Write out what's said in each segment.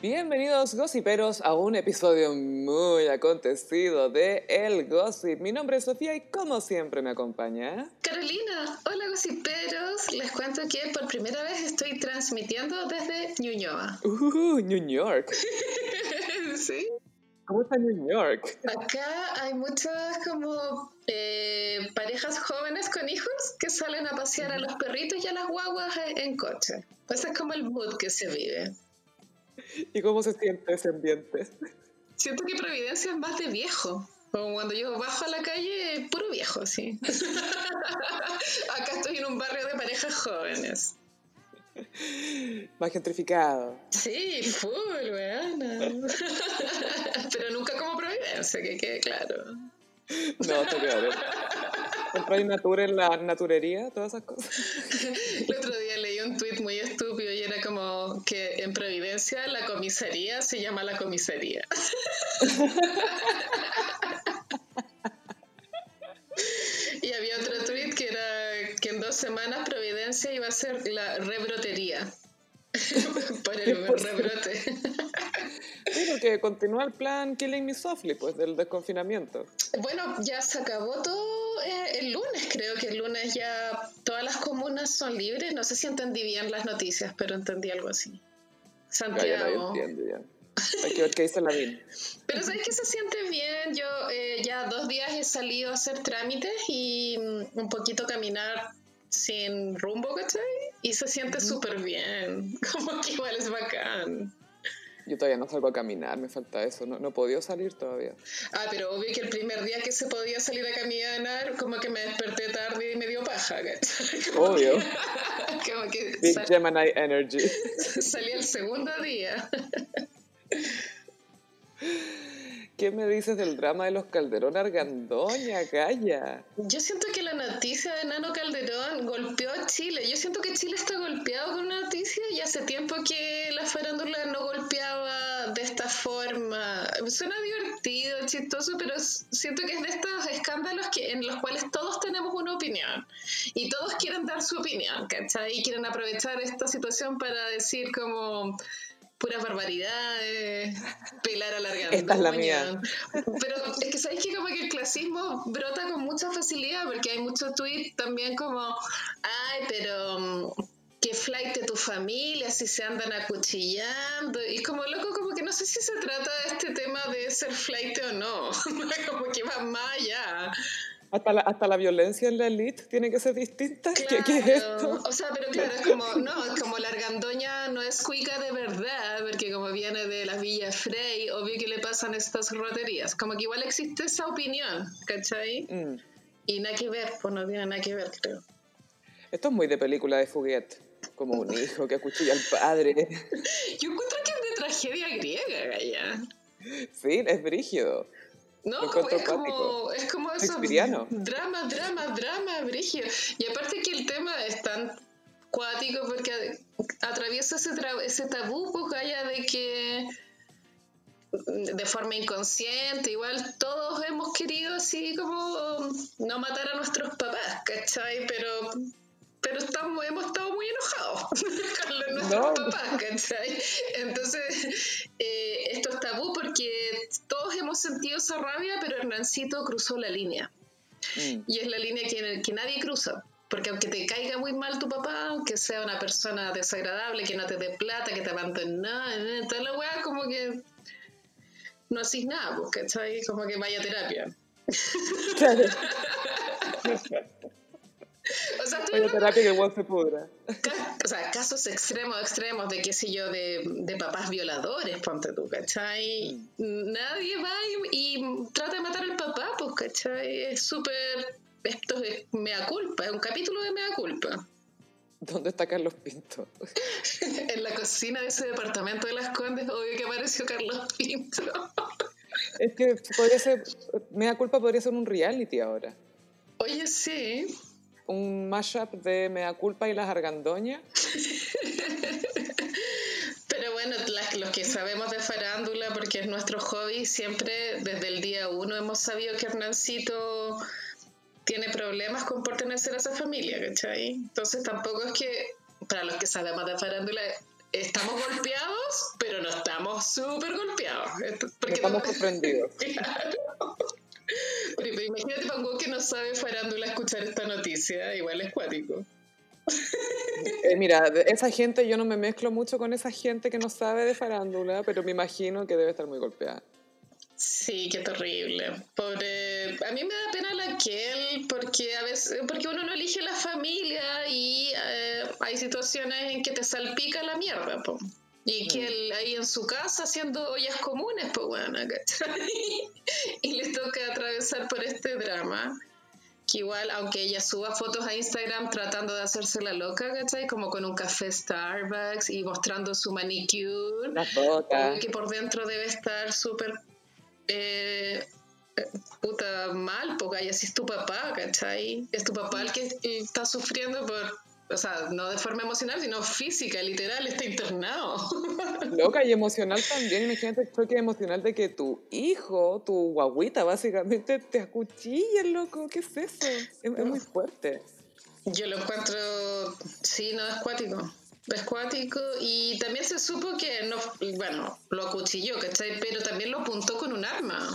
Bienvenidos gossiperos a un episodio muy acontecido de El Gossip. Mi nombre es Sofía y como siempre me acompaña... Carolina, hola gossiperos. Les cuento que por primera vez estoy transmitiendo desde Ñuñoa. Uh, New York. ¿Sí? ¿Cómo está New York? Acá hay muchas como eh, parejas jóvenes con hijos que salen a pasear a los perritos y a las guaguas en coche. Ese es como el mood que se vive. ¿Y cómo se siente ese ambiente? Siento que Providencia es más de viejo. Como cuando yo bajo a la calle, puro viejo, sí. Acá estoy en un barrio de parejas jóvenes. Más gentrificado. Sí, full, weona. Pero nunca como Providencia, que quede claro. No, está claro. ¿Compráis natura en la naturería? Todas esas cosas otro día leí un tuit muy estúpido y era como que la comisaría se llama la comisaría. Y había otro tuit que era que en dos semanas Providencia iba a ser la rebrotería. Por el rebrote. Sí, porque continúa el plan Killing Me Softly, pues, del desconfinamiento. Bueno, ya se acabó todo eh, el lunes, creo que el lunes ya todas las comunas son libres. No sé si entendí bien las noticias, pero entendí algo así. Ya, ya Santiago. no entiendo ya. Hay que ver qué dice la. Pero ¿sabes que se siente bien? Yo eh, ya dos días he salido a hacer trámites y mm, un poquito caminar sin rumbo, ¿cachai? Y se siente súper bien. Como que igual es bacán. Yo todavía no salgo a caminar, me falta eso. No, no he podido salir todavía. Ah, pero obvio que el primer día que se podía salir a caminar, como que me desperté tarde y me dio paja, Obvio. que- como que Big sal- Gemini Energy. salí el segundo día. ¿Qué me dices del drama de los Calderón Argandoña, Calla? Yo siento que la noticia de Nano Calderón golpeó a Chile. Yo siento que Chile está golpeado con una noticia y hace tiempo que la farándula no golpeaba de esta forma. Suena divertido, chistoso, pero siento que es de estos escándalos que, en los cuales todos tenemos una opinión y todos quieren dar su opinión, ¿cachai? Y quieren aprovechar esta situación para decir como puras barbaridades, pelar a la Esta es la mía. Pero es que sabéis que como que el clasismo brota con mucha facilidad porque hay muchos tweets también como, ay, pero mm, que flight de tu familia, si se andan acuchillando. Y como loco, como que no sé si se trata de este tema de ser flight o no. como que va más allá. Hasta la, hasta la violencia en la elite tiene que ser distinta. ¿Qué, Claro. qué es esto? O sea, pero claro, es como, no, es como la argandoña no es cuica de verdad, porque como viene de la Villa Frey, obvio que le pasan estas roterías. Como que igual existe esa opinión, ¿cachai? Mm. Y nada que ver, pues no tiene nada que ver, creo. Esto es muy de película de Fuguet. Como un hijo que acuchilla al padre. Yo encuentro que es de tragedia griega, Gaya. Sí, es brígido. No, como, encuentro es como, es como esos drama, drama, drama, brígido. Y aparte que el tema es tan cuático porque atraviesa ese, ese tabú, pues, Gaya, de que de forma inconsciente, igual todos hemos querido así como no matar a nuestros papás, ¿cachai? Pero, pero estamos, hemos estado muy enojados con los- nuestros No. papás, ¿cachai? Entonces, eh, esto es tabú porque todos hemos sentido esa rabia, pero Hernancito cruzó la línea. Mm. Y es la línea que, que nadie cruza. Porque aunque te caiga muy mal tu papá, aunque sea una persona desagradable, que no te dé plata, que te abandonó, eh, toda la weá, como que no haces nada, pues, ¿cachai? Como que vaya a terapia. Claro. O sea, estoy Vaya hablando- terapia que igual se pudra. ca- o sea, casos extremos, extremos de qué sé yo, de, de papás violadores, ponte tú, ¿cachai? Nadie va y, y trata de matar al papá, pues, ¿cachai? Es súper... Esto es mea culpa, es un capítulo de mea culpa. ¿Dónde está Carlos Pinto? En la cocina de ese departamento de las Condes, obvio que apareció Carlos Pinto. Es que podría ser, me da culpa, podría ser un reality ahora. Oye, sí. Un mashup de Mea Culpa y las Argandoñas. Pero bueno, las- los que sabemos de farándula, porque es nuestro hobby, siempre desde el día uno hemos sabido que Hernancito tiene problemas con pertenecer a esa familia, ¿cachai? Entonces tampoco es que, para los que sabemos de farándula, estamos golpeados, pero no estamos súper golpeados. Porque estamos sorprendidos. Pero imagínate un que no sabe farándula escuchar esta noticia, igual es cuático. Eh, mira, esa gente, yo no me mezclo mucho con esa gente que no sabe de farándula, pero me imagino que debe estar muy golpeada. Sí, qué terrible. Pobre. A mí me da pena la Kel porque a veces, porque uno no elige la familia y eh, hay situaciones en que te salpica la mierda, po. Y mm. que ahí en su casa haciendo ollas comunes, pues bueno, ¿cachai? y le toca atravesar por este drama. Que igual, aunque ella suba fotos a Instagram tratando de hacerse la loca, ¿cachai? Como con un café Starbucks y mostrando su manicure. La botas. Que por dentro debe estar súper eh, puta mal, porque así es tu papá, ¿cachai? Es tu papá el que está sufriendo por, o sea, no de forma emocional, sino física, literal, está internado. Loca, y emocional también, imagínate el choque emocional de que tu hijo, tu guaguita, básicamente te acuchilla, loco, ¿qué es eso? Es, muy fuerte. Yo lo encuentro, sí, no es cuático. Es cuático y también se supo que no, bueno, lo acuchilló, ¿cachai? Pero también lo apuntó con un arma.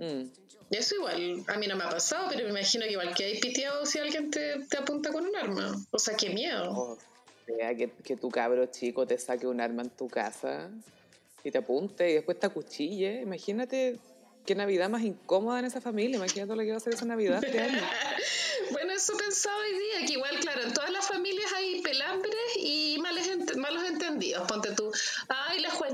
Mm. Eso igual, a mí no me ha pasado, pero me imagino que igual que hay piteado si alguien te, te, apunta con un arma. O sea, qué miedo. O sea, que, que, tu cabro chico te saque un arma en tu casa y te apunte y después te acuchille. Imagínate qué Navidad más incómoda en esa familia. Imagínate lo que va a ser esa Navidad este año. bueno, eso pensaba hoy día, que igual, claro, en todas las familias hay pelambres y malos entendidos. Ponte tú,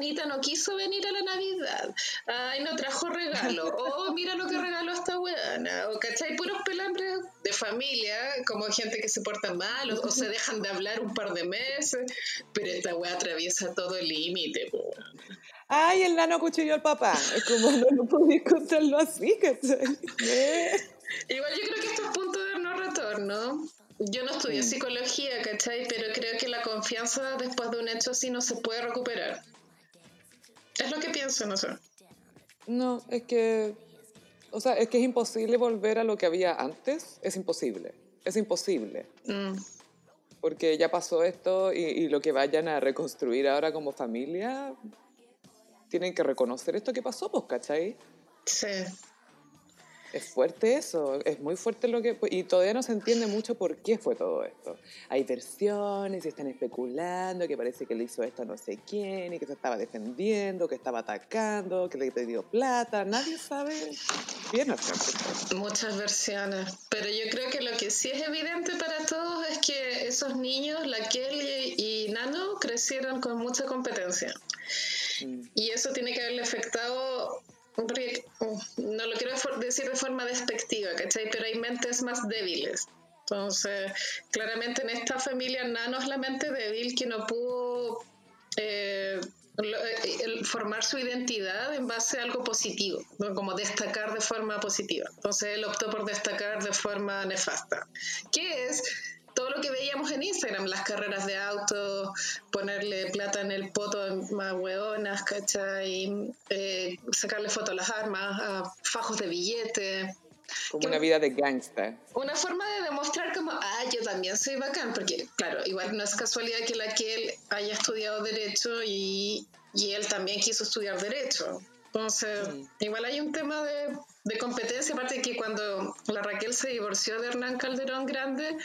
Juanita no quiso venir a la Navidad, ay, no trajo regalo, oh, mira lo que regaló esta weana, o cachai, puros pelambres de familia, como gente que se porta mal o, se dejan de hablar un par de meses, pero esta wea atraviesa todo el límite, ay, el nano cuchillo al papá. Es como no, no podía contarlo así, ¿cachai? Igual yo creo que esto es punto de no retorno. Yo no estudié psicología, ¿cachai? Pero creo que la confianza después de un hecho así no se puede recuperar. Es lo que pienso, no sé. No, es que. O sea, es que es imposible volver a lo que había antes. Es imposible. Es imposible. Mm. Porque ya pasó esto y, y, lo que vayan a reconstruir ahora como familia tienen que reconocer esto que pasó, pues, ¿cachai? Sí. Es fuerte eso, es muy fuerte lo que... Y todavía no se entiende mucho por qué fue todo esto. Hay versiones y están especulando que parece que le hizo esto a no sé quién y que se estaba defendiendo, que estaba atacando, que le pidió plata. Nadie sabe bien Muchas versiones. Pero yo creo que lo que sí es evidente para todos es que esos niños, la Kelly y Nano, crecieron con mucha competencia. Y eso tiene que haberle afectado, no lo quiero decir de forma despectiva, ¿cachai? Pero hay mentes más débiles. Entonces, claramente en esta familia Nano es la mente débil que no pudo eh, eh, formar su identidad en base a algo positivo, como destacar de forma positiva. Entonces él optó por destacar de forma nefasta, ¿Qué es todo lo que veíamos en Instagram, las carreras de auto, ponerle plata en el poto más hueonas, ¿cachai? Eh, sacarle fotos a las armas, a fajos de billete. Como una vida de gangsta. Una forma de demostrar como, ah, yo también soy bacán, porque claro, igual no es casualidad que la que él haya estudiado derecho y, y él también quiso estudiar derecho. Entonces, mm. igual hay un tema de, de competencia, aparte de que cuando la Raquel se divorció de Hernán Calderón Grande,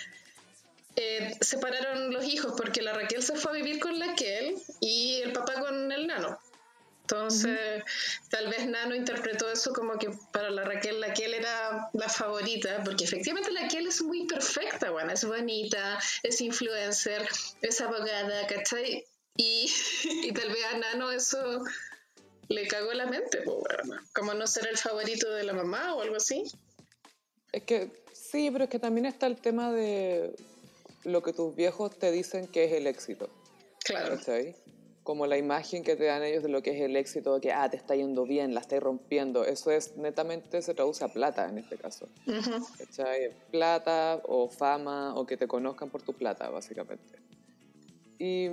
eh, separaron los hijos porque la Raquel se fue a vivir con la Kel y el papá con el nano. Entonces, tal vez Nano interpretó eso como que para la Raquel la Kel era la favorita, porque efectivamente la Kel es muy perfecta, bueno, es bonita, es influencer, es abogada, ¿cachai? Y, y tal vez a Nano eso le cagó la mente, pues, bueno, como no ser el favorito de la mamá o algo así. Es que sí, pero es que también está el tema de lo que tus viejos te dicen que es el éxito. Claro. Como la imagen que te dan ellos de lo que es el éxito, que, ah, te está yendo bien, la estáis rompiendo. Eso es, netamente, se traduce a plata en este caso. Plata o fama o que te conozcan por tu plata, básicamente. Y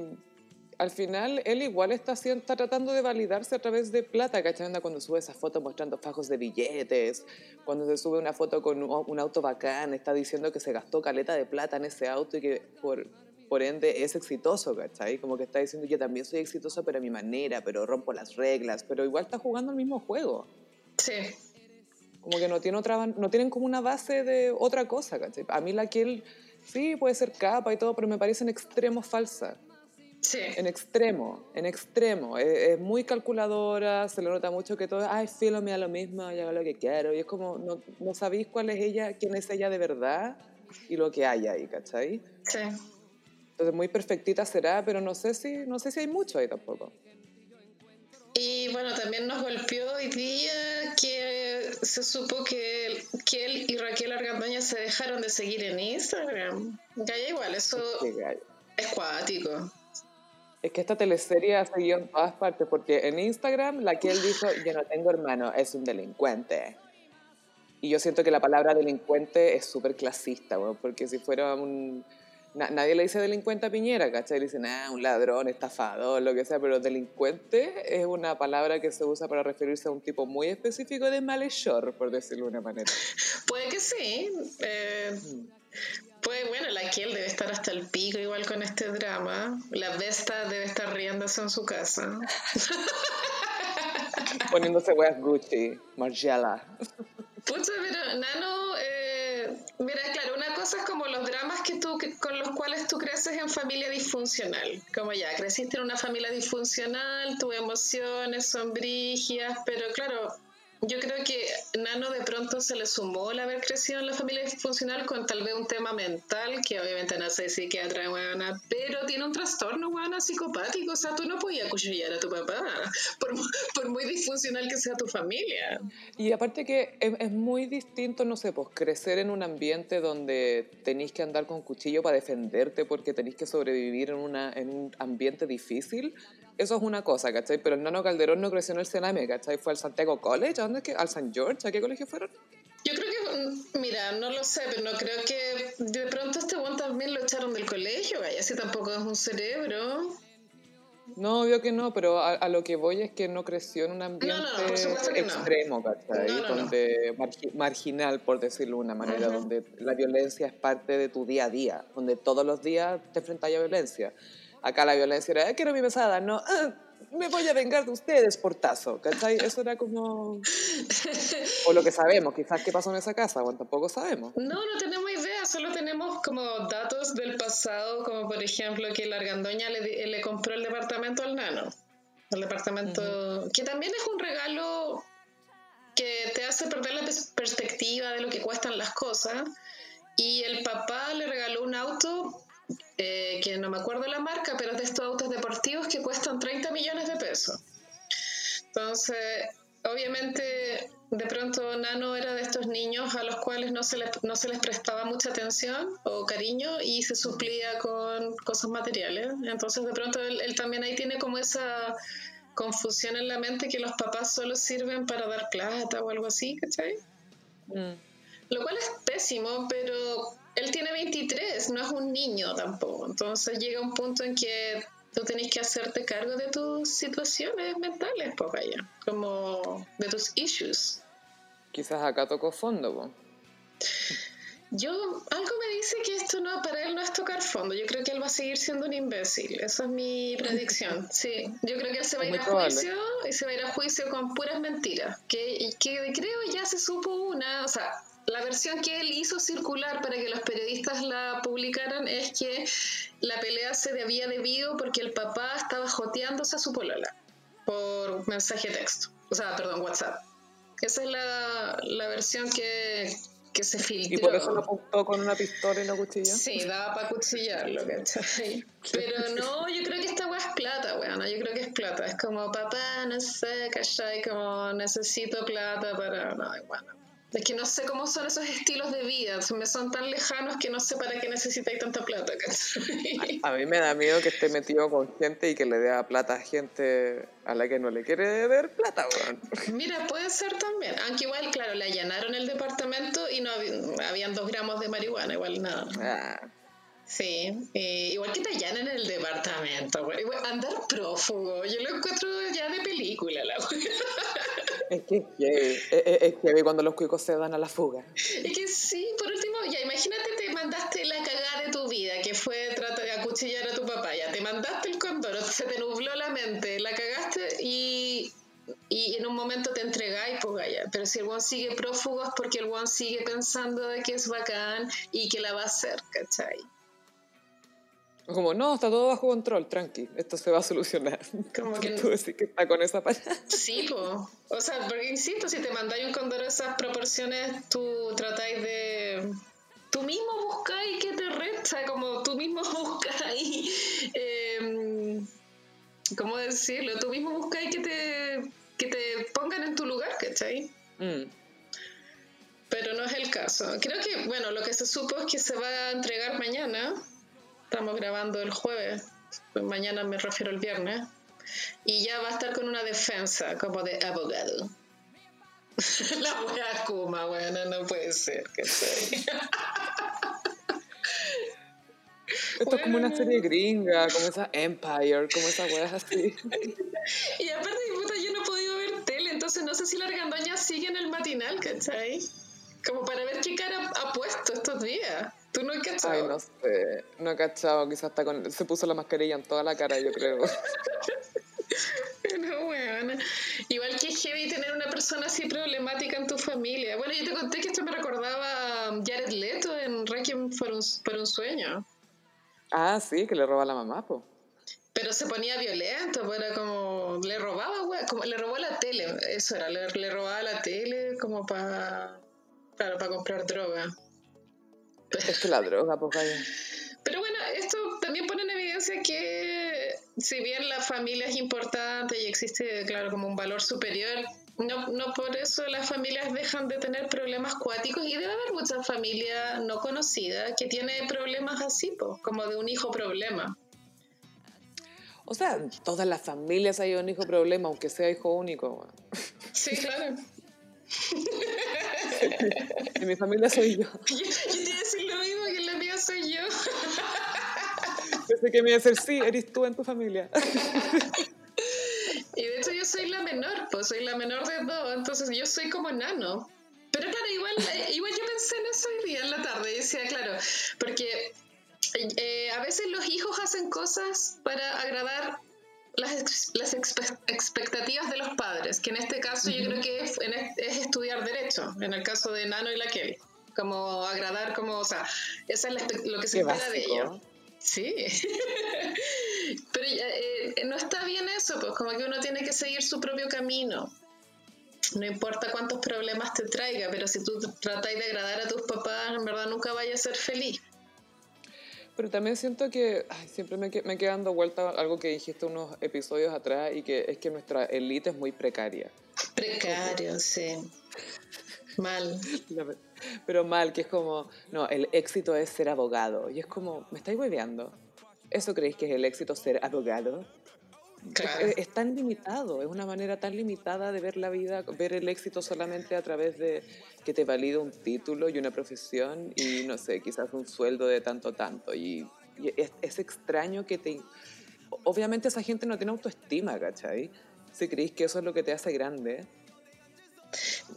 al final él igual está, está tratando de validarse a través de plata, ¿cachai? Cuando sube esa foto mostrando fajos de billetes, cuando se sube una foto con un auto bacán, está diciendo que se gastó caleta de plata en ese auto y que por por ende es exitoso, ¿cachai? Como que está diciendo, yo también soy exitoso, pero a mi manera, pero rompo las reglas, pero igual está jugando el mismo juego. Sí. Como que no, tiene otra, no tienen como una base de otra cosa, ¿cachai? A mí la que él, sí, puede ser capa y todo, pero me parece en extremo falsa. Sí. En extremo, en extremo. Es, muy calculadora, se le nota mucho que todo, ay, filo, me da lo mismo, yo hago lo que quiero. Y es como, no, no sabéis cuál es ella, quién es ella de verdad y lo que hay ahí, ¿cachai? Sí. Entonces, muy perfectita será, pero no sé si, no sé si hay mucho ahí tampoco. Y bueno, también nos golpeó hoy día que se supo que, que él y Raquel Argandoña se dejaron de seguir en Instagram. Gaya igual, eso es cuático. Es que esta teleserie ha seguido en todas partes, porque en Instagram la que él dijo, yo no tengo hermano, es un delincuente. Y yo siento que la palabra delincuente es súper clasista, porque si fuera un... nadie le dice delincuente a Piñera, ¿cachai? Le dicen, ah, un ladrón, estafador, lo que sea, pero delincuente es una palabra que se usa para referirse a un tipo muy específico de malhechor, por decirlo de una manera. Puede que sí. Eh, pues bueno, la Kiel debe estar hasta el pico igual con este drama. La Vesta debe estar riéndose en su casa. Poniéndose weas Gucci, Margiela. Pucha, pero Nano, eh, mira, claro, una cosa es como los dramas que tú, con los cuales tú creces en familia disfuncional. Como ya, creciste en una familia disfuncional, tuve emociones son pero claro, yo creo que Nano de pronto se le sumó el haber crecido en la familia disfuncional con tal vez un tema mental, que obviamente no sé si psiquiatra, buena, pero tiene un trastorno, buena, psicopático. O sea, tú no podías acuchillar a tu papá, por, muy disfuncional que sea tu familia. Y aparte que es, muy distinto, no sé, pues crecer en un ambiente donde tenéis que andar con cuchillo para defenderte porque tenéis que sobrevivir en, una, en un ambiente difícil eso es una cosa, ¿cachai? Pero el Nano Calderón no creció en el Sename, ¿cachai? Fue al Santiago College, ¿a dónde es que? ¿Al San George? ¿A qué colegio fueron? Yo creo que, mm, mira, no lo sé, pero no creo que de pronto este buen también lo echaron del colegio, vaya, así tampoco es un cerebro. No, obvio que no, pero a, lo que voy es que no creció en un ambiente extremo, ¿cachai? donde marginal, por decirlo de una manera, donde la violencia es parte de tu día a día, donde todos los días te enfrentas a violencia. Acá la violencia era, quiero mi mesada, no, ah, me voy a vengar de ustedes, portazo, ¿cachai? Eso era como... O lo que sabemos, quizás qué pasó en esa casa, o tampoco sabemos. No, no tenemos idea, solo tenemos como datos del pasado, como por ejemplo que la Argandoña le, le compró el departamento al nano. El departamento, que también es un regalo que te hace perder la perspectiva de lo que cuestan las cosas. Y el papá le regaló un auto eh, que no me acuerdo la marca, pero es de estos autos deportivos que cuestan 30 millones de pesos. Entonces, obviamente, de pronto Nano era de estos niños a los cuales no se, les, no se les prestaba mucha atención o cariño y se suplía con cosas materiales. Entonces, de pronto, él, también ahí tiene como esa confusión en la mente que los papás solo sirven para dar plata o algo así, ¿cachai? Mm. Lo cual es pésimo, pero él tiene 23, no es un niño tampoco. Entonces llega un punto en que tú tenés que hacerte cargo de tus situaciones mentales, pues vaya, como de tus issues. Quizás acá tocó fondo, Yo, algo me dice que esto no, para él no es tocar fondo. Yo creo que él va a seguir siendo un imbécil. Esa es mi predicción. Sí, yo creo que él se va a ir a juicio y se va a ir a juicio con puras mentiras. Que, que creo ya se supo una, o sea, la versión que él hizo circular para que los periodistas la publicaran es que la pelea se había debido porque el papá estaba joteándose a su polola por mensaje de texto. O sea, perdón, WhatsApp. Esa es la, la versión que, que se filtró. ¿Y por eso lo apuntó con una pistola y lo cuchilló? Sí, daba para cuchillarlo, ¿cachai? Pero no, yo creo que esta weá es plata, weón. Yo creo que es plata. Es como, papá, no sé, ¿cachai? Como, necesito plata para... No, bueno, es que no sé cómo son esos estilos de vida, me son tan lejanos que no sé para qué necesitáis tanta plata. A, mí me da miedo que esté metido con gente y que le dé plata a gente a la que no le quiere dar plata. Mira, puede ser también, aunque igual, claro, le allanaron el departamento y no habían dos gramos de marihuana, igual nada. Ah. Sí, igual que te allanan en el departamento, andar prófugo, yo lo encuentro ya de película, la Es que es que cuando los cuicos se dan a la fuga. Es que sí, por último, ya imagínate te mandaste la cagada de tu vida, que fue tratar de acuchillar a tu papá, ya te mandaste el cóndor, se te nubló la mente, la cagaste y, y en un momento te entregáis, pues vaya. Pero si el one sigue prófugo es porque el one sigue pensando de que es bacán y que la va a hacer, ¿cachai? Como, no, está todo bajo control, tranqui, esto se va a solucionar. Como que tú decís que está con esa parada. Sí, pues. O sea, porque insisto, si te mandáis un cóndor de esas proporciones, tú tratáis de. Tú mismo buscáis que te resta, como tú mismo buscáis. Eh, ¿Cómo decirlo? Tú mismo buscáis que te, que te pongan en tu lugar, ¿cachai? Mm. Pero no es el caso. Creo que, bueno, lo que se supo es que se va a entregar mañana Estamos grabando el jueves, pues mañana me refiero el viernes, y ya va a estar con una defensa como de abogado. La wea Kuma, bueno, no puede ser, que sé. Esto es como una serie gringa, como esa Empire, como esa wea así. y aparte, puta, yo no he podido ver tele, entonces no sé si la argandoña sigue en el matinal, ¿cachai? Como para ver qué cara ha puesto estos días. ¿Tú no has cachado? Ay, no sé. No he cachado. Quizás hasta con... se puso la mascarilla en toda la cara, yo creo. no, bueno. Igual que es heavy tener una persona así problemática en tu familia. Bueno, yo te conté que esto me recordaba a Jared Leto en Requiem por un, por un sueño. Ah, sí, que le roba a la mamá, po. Pero se ponía violento, pues era como. Le robaba, güey. Como, le robó la tele, eso era. Le, le robaba la tele como para. Claro, para comprar droga. Es que la droga, pues Pero bueno, esto también pone en evidencia que si bien la familia es importante y existe, claro, como un valor superior, no, no por eso las familias dejan de tener problemas cuáticos y debe haber muchas familias no conocidas que tienen problemas así, pues, como de un hijo problema. O sea, todas las familias hay un hijo problema, aunque sea hijo único. Sí, claro. en mi familia soy yo. Pensé que me iba a decir, sí, eres tú en tu familia. Y de hecho yo soy la menor, pues soy la menor de dos, entonces yo soy como nano. Pero claro, igual, eh, igual yo pensé en eso hoy día en la tarde y decía, claro, porque eh, a veces los hijos hacen cosas para agradar las, las expectativas de los padres, que en este caso yo creo que es, estudiar derecho, en el caso de Nano y la Kelly, como agradar, como, o sea, eso es lo que se espera de ellos. Sí, pero eh, no está bien eso, pues como que uno tiene que seguir su propio camino. No importa cuántos problemas te traiga, pero si tú tratas de agradar a tus papás, en verdad nunca vayas a ser feliz. Pero también siento que siempre me, me queda dando vuelta algo que dijiste unos episodios atrás y que es que nuestra élite es muy precaria. Precario, sí. Mal. Pero mal, que es como, no, el éxito es ser abogado. Y es como, ¿me estáis hueveando? ¿Eso creéis que es el éxito ser abogado? Es, tan limitado, es una manera tan limitada de ver la vida, ver el éxito solamente a través de que te valida un título y una profesión y no sé, quizás un sueldo de tanto, tanto. Y, es, extraño que te... Obviamente esa gente no tiene autoestima, ¿cachai? Si creéis que eso es lo que te hace grande,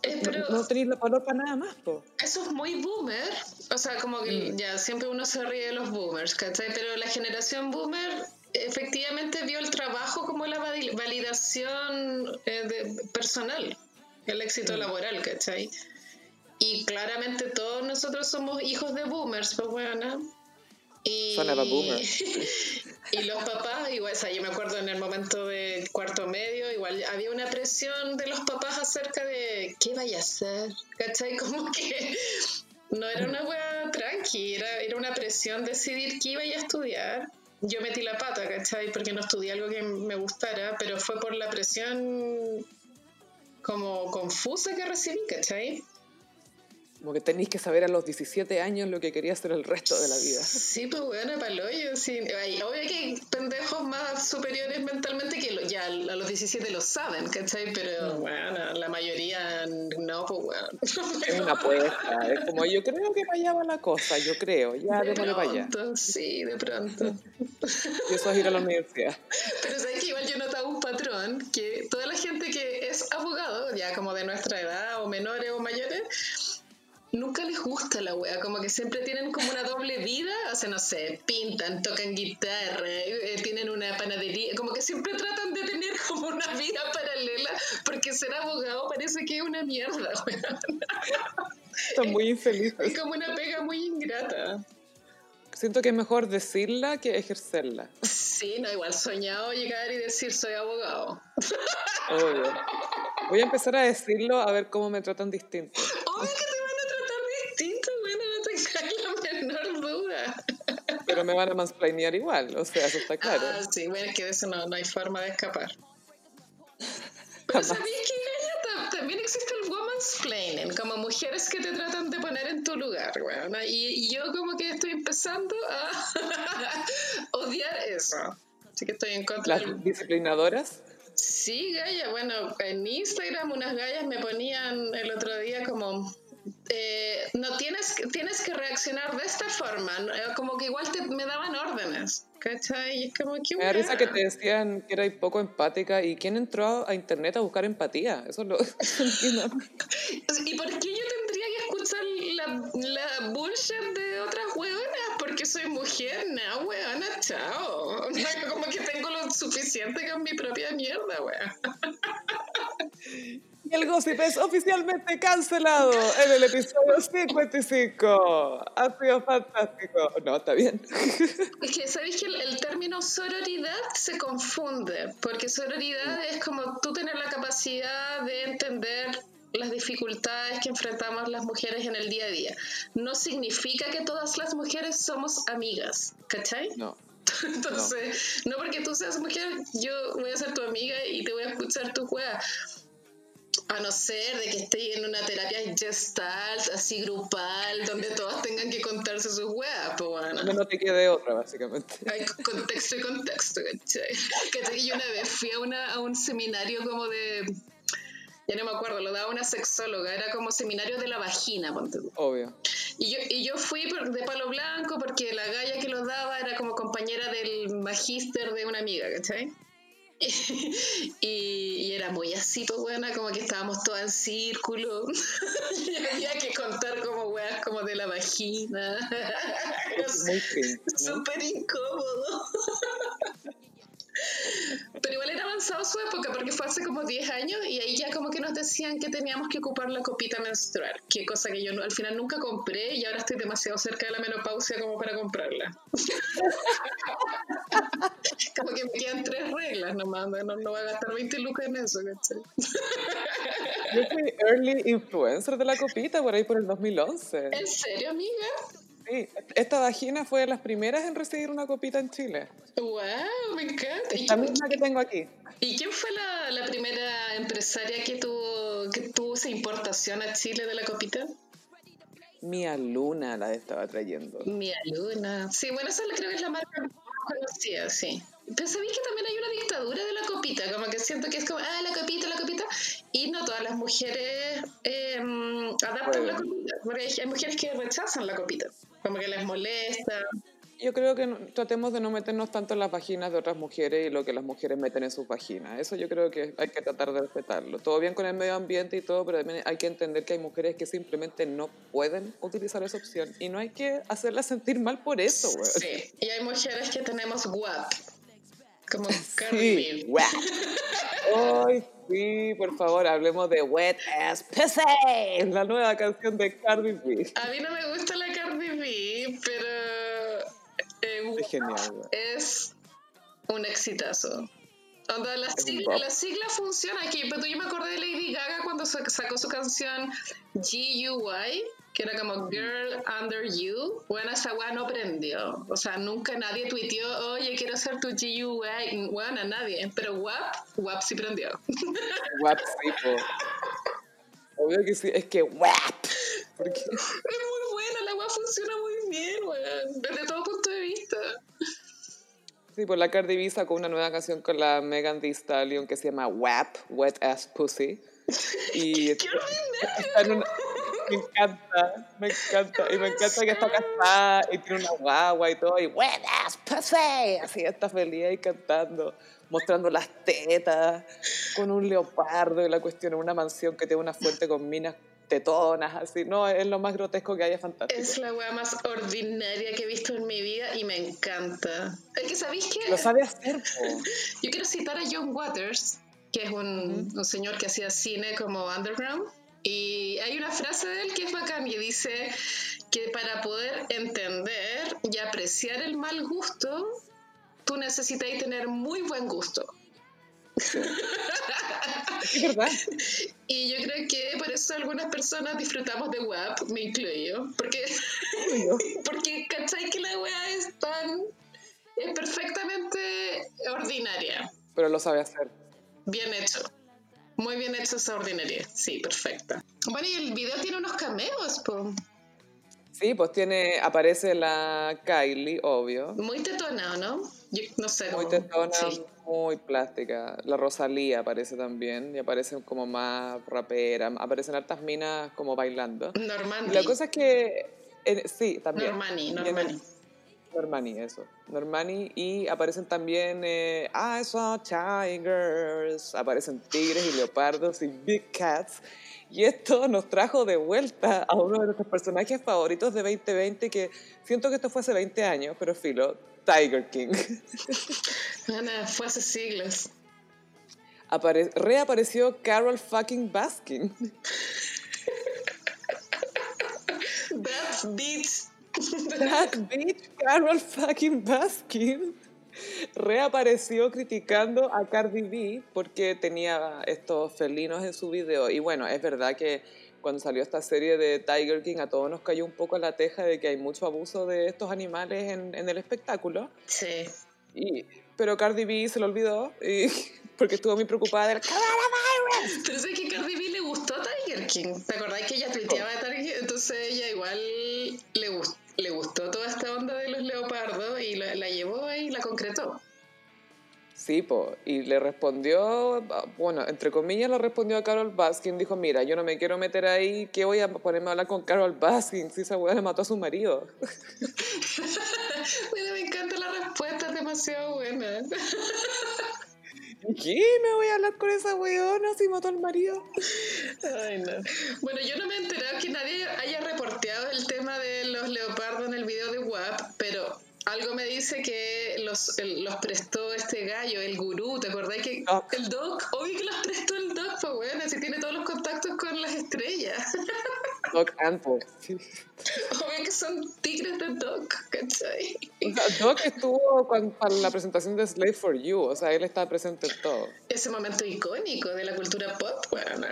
eh, no, tenéis la para nada más, po. Eso es muy boomer. O sea, como que mm. ya siempre uno se ríe de los boomers, ¿cachai? Pero la generación boomer efectivamente vio el trabajo como la validación eh, de, personal, el éxito mm. laboral, ¿cachai? Y claramente todos nosotros somos hijos de boomers, pues bueno. Y, y los papás, igual, o sea, yo me acuerdo en el momento de cuarto medio, igual había una presión de los papás acerca de qué vaya a hacer, ¿cachai? Como que no era una wea tranqui, era, era una presión decidir qué iba a estudiar yo metí la pata, ¿cachai? Porque no estudié algo que me gustara, pero fue por la presión como confusa que recibí, ¿cachai? Como que tenéis que saber a los 17 años lo que quería hacer el resto de la vida. Sí, pues bueno, para hoyo, sí. obvio que hay pendejos más superiores mentalmente que ya a los 17 lo saben, ¿cachai? Pero bueno, la mayoría no, pues bueno. Es una apuesta, es como yo creo que para allá va la cosa, yo creo, ya de démosle para allá. Sí, de pronto. y eso es ir a la universidad. Pero sabes que igual yo notaba un patrón, que toda la gente que es abogado, ya como de nuestra edad o menores o mayores, nunca les gusta la wea, como que siempre tienen como una doble vida, o sea, no sé, pintan, tocan guitarra, eh, tienen una panadería, como que siempre tratan de tener como una vida paralela, porque ser abogado parece que es una mierda, wea. Están muy infelices. Es como una pega muy ingrata. Siento que es mejor decirla que ejercerla. Sí, no, igual soñado llegar y decir soy abogado. Obvio. Voy a empezar a decirlo a ver cómo me tratan distinto. Obvio que te van a tratar distinto, bueno, no tengas la menor duda. Pero me van a mansplainear igual, o sea, eso está claro. Ah, sí, bueno, es que de eso no, no hay forma de escapar. Pero ¿sabías que también existe el woman's planning? Como mujeres que te tratan de poner en tu lugar, weón. Y, y yo como que estoy empezando a odiar eso. Así que estoy en contra Las del... disciplinadoras. Sí, Gaya, bueno, en Instagram unas gallas me ponían el otro día como, eh, no tienes, que- tienes que reaccionar de esta forma. Eh, como que igual te, me daban órdenes, ¿cachai? Y es como que... Me da risa que te decían que eras poco empática y quién entró a internet a buscar empatía. Eso es lo entiendo. ¿Y por qué yo tendría que escuchar la, la bullshit de otras hueonas? Porque soy mujer, no, hueona, chao. Como que tengo lo suficiente con mi propia mierda, hueón. Y el gossip es oficialmente cancelado en el episodio 55. Ha sido fantástico. No, está bien. Es que sabéis que el, el término sororidad se confunde, porque sororidad es como tú tener la capacidad de entender las dificultades que enfrentamos las mujeres en el día a día. No significa que todas las mujeres somos amigas, ¿cachai? No. Entonces, no. porque tú seas mujer, yo voy a ser tu amiga y te voy a escuchar tu juega. A no ser de que esté en una terapia gestalt, así grupal, donde todas tengan que contarse sus weas, pues bueno. No, no te quede otra, básicamente. Hay contexto y contexto, ¿cachai? ¿Cachai? que Yo una vez fui a, una, a un seminario como de... Ya no me acuerdo, lo daba una sexóloga, era como seminario de la vagina, ponte. Obvio. Y yo, y yo fui de palo blanco porque la galla que lo daba era como compañera del magíster de una amiga, ¿cachai? Y, y era muy así, pues buena, como que estábamos todas en círculo y había que contar como weas como de la vagina. Era. Súper incómodo. Pero igual era avanzado su época porque fue hace como 10 años y ahí ya como que nos decían que teníamos que ocupar la copita menstrual, que cosa que yo no- al final nunca compré y ahora estoy demasiado cerca de la menopausia como para comprarla. como que me quedan tres reglas nomás, no, no voy a gastar 20 lucas en eso, ¿cachai? Yo fui early influencer de la copita por ahí por el 2011. ¿En serio, amiga? Sí, esta vagina fue de las primeras en recibir una copita en Chile. ¡Wow! Me encanta. ¿Y, Esta misma que tengo aquí. y quién fue la, la primera empresaria que tuvo, que tuvo esa importación a Chile de la copita? Mia Luna la estaba trayendo. Mia Luna. Sí, bueno, esa creo que es la marca más conocida, sí. Pero sabéis que también hay una dictadura de la copita, como que siento que es como, ah, la copita, la copita, y no todas las mujeres eh, adaptan la Pueden. copita, porque hay, hay mujeres que rechazan la copita, como que les molesta. Yo creo que no- tratemos de no meternos tanto en las vaginas de otras mujeres y lo que las mujeres meten en sus vaginas. Eso yo creo que hay que tratar de respetarlo. Todo bien con el medio ambiente y todo, pero también hay que entender que hay mujeres que simplemente no pueden utilizar esa opción y no hay que hacerlas sentir mal por eso, güey. Sí, y hay mujeres que tenemos guap, como Cardi Sí, B. guau. Ay, sí, por favor, hablemos de Wet Ass Pussy, la nueva canción de Cardi B. A mí no me gusta la Cardi B, pero eh, Es genial, es un exitazo. Onda, la, sigla, bop. la sigla funciona aquí, pero yo me acordé de Lady Gaga cuando sa- sacó su canción GUI, que era como Girl Under You. Bueno, esa weá no prendió. O sea, nunca nadie tuiteó, oye, quiero ser tu GUI. Bueno, a nadie. Pero WAP, WAP sí prendió. Guap, sí, po. Obvio que sí, es que guap. Porque Es muy buena, la weá funciona muy bien, weón. Desde todo punto de vista. Sí, pues la Cardi B sacó una nueva canción con la Megan Thee Stallion que se llama WAP, Wet Ass Pussy. Y ¡Qué está en una- me encanta, me encanta. Y me encanta que está casada y tiene una guagua y todo. Y Wet Ass Pussy. Así está feliz ahí cantando, mostrando las tetas con un leopardo y la cuestión en una mansión que tiene una fuente con minas tetonas, así. No, es lo más grotesco que haya fantástico. Es la weá más ordinaria que he visto en mi vida y me encanta. Es que, ¿sabéis qué? Lo sabe hacer. Yo quiero citar a John Waters, que es un, un señor que hacía cine como underground. Y hay una frase de él que es bacán y dice que para poder entender y apreciar el mal gusto, tú necesitas tener muy buen gusto. Es verdad. Y yo creo que por eso algunas personas disfrutamos de WAP, me incluyo, porque, porque ¿cachai que la weá es tan... es perfectamente ordinaria. Pero lo sabe hacer. Bien hecho. Muy bien hecho esa ordinaria. Sí, perfecta. Bueno, y el video tiene unos cameos, po. Sí, pues tiene, aparece la Kylie, obvio. Muy tetonado, ¿no? Yo no sé. Muy tetona, Sí. muy plástica. La Rosalía aparece también y aparece como más rapera. Aparecen hartas minas como bailando. Normani. Y la cosa es que, en- sí, también. Normani, Normani. Normani, eso. Normani. Y aparecen también eh, I saw tigers. Aparecen tigres y leopardos y big cats. Y esto nos trajo de vuelta a uno de nuestros personajes favoritos de 2020 que siento que esto fue hace 20 años, pero filo, Tiger King. Ana, fue hace siglos. Apare- reapareció Carol fucking Baskin. That bitch. That bitch, Carol fucking Baskin, reapareció criticando a Cardi B porque tenía estos felinos en su video. Y bueno, es verdad que cuando salió esta serie de Tiger King a todos nos cayó un poco la teja de que hay mucho abuso de estos animales en, en el espectáculo. Sí. Y, pero Cardi B se lo olvidó y, porque estuvo muy preocupada del coronavirus. Pero sé que Cardi B le gustó Tiger King. ¿Te acordáis que ella tuiteaba de Tiger King? Entonces ella igual le, gust- le gustó toda esta onda de los leopardos y la, la llevó ahí y la concretó. Sí, po, y le respondió, bueno, entre comillas le respondió a Carol Baskin, dijo, mira, yo no me quiero meter ahí, ¿qué voy a ponerme a hablar con Carol Baskin si esa weá le mató a su marido? Mira, me encanta la respuesta, es demasiado buena. ¿Qué? ¿Me voy a hablar con esa weona si mató al marido? Ay, no. Bueno, yo no me he enterado que nadie haya reporteado el tema de los leopardos en el video de WAP, pero algo me dice que los, el- los prestó este gallo, el gurú, ¿te acordás que Doc. el Doc? Obvio que los prestó el Doc, pues bueno, si tiene todos los contactos con las estrellas. Doc Antle. Sí. Obvio que son tigres de Doc, ¿cachai? Doc estuvo cuan- para la presentación de Slave for You, o sea, él estaba presente en todo. Ese momento icónico de la cultura pop, bueno,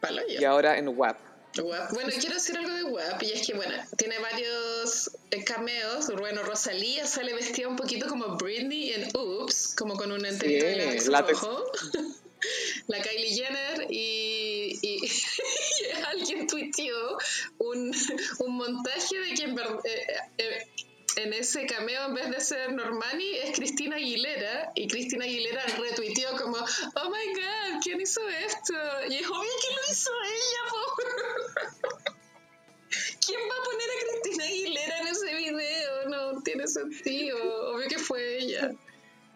palo yo. Y ahora en WAP. WAP. Bueno, quiero decir algo de WAP y es que, bueno, tiene varios eh, cameos. Bueno, Rosalía sale vestida un poquito como Britney en Oops, como con un enterito de látex látex. rojo. La Kylie Jenner y, y- y alguien tuiteó un, un montaje de que en, eh, eh, en ese cameo en vez de ser Normani es Cristina Aguilera y Cristina Aguilera retuiteó como oh my god, ¿quién hizo esto? Y es obvio que lo hizo ella. ¿Quién va a poner a Cristina Aguilera en ese video? No tiene sentido. Obvio que fue ella.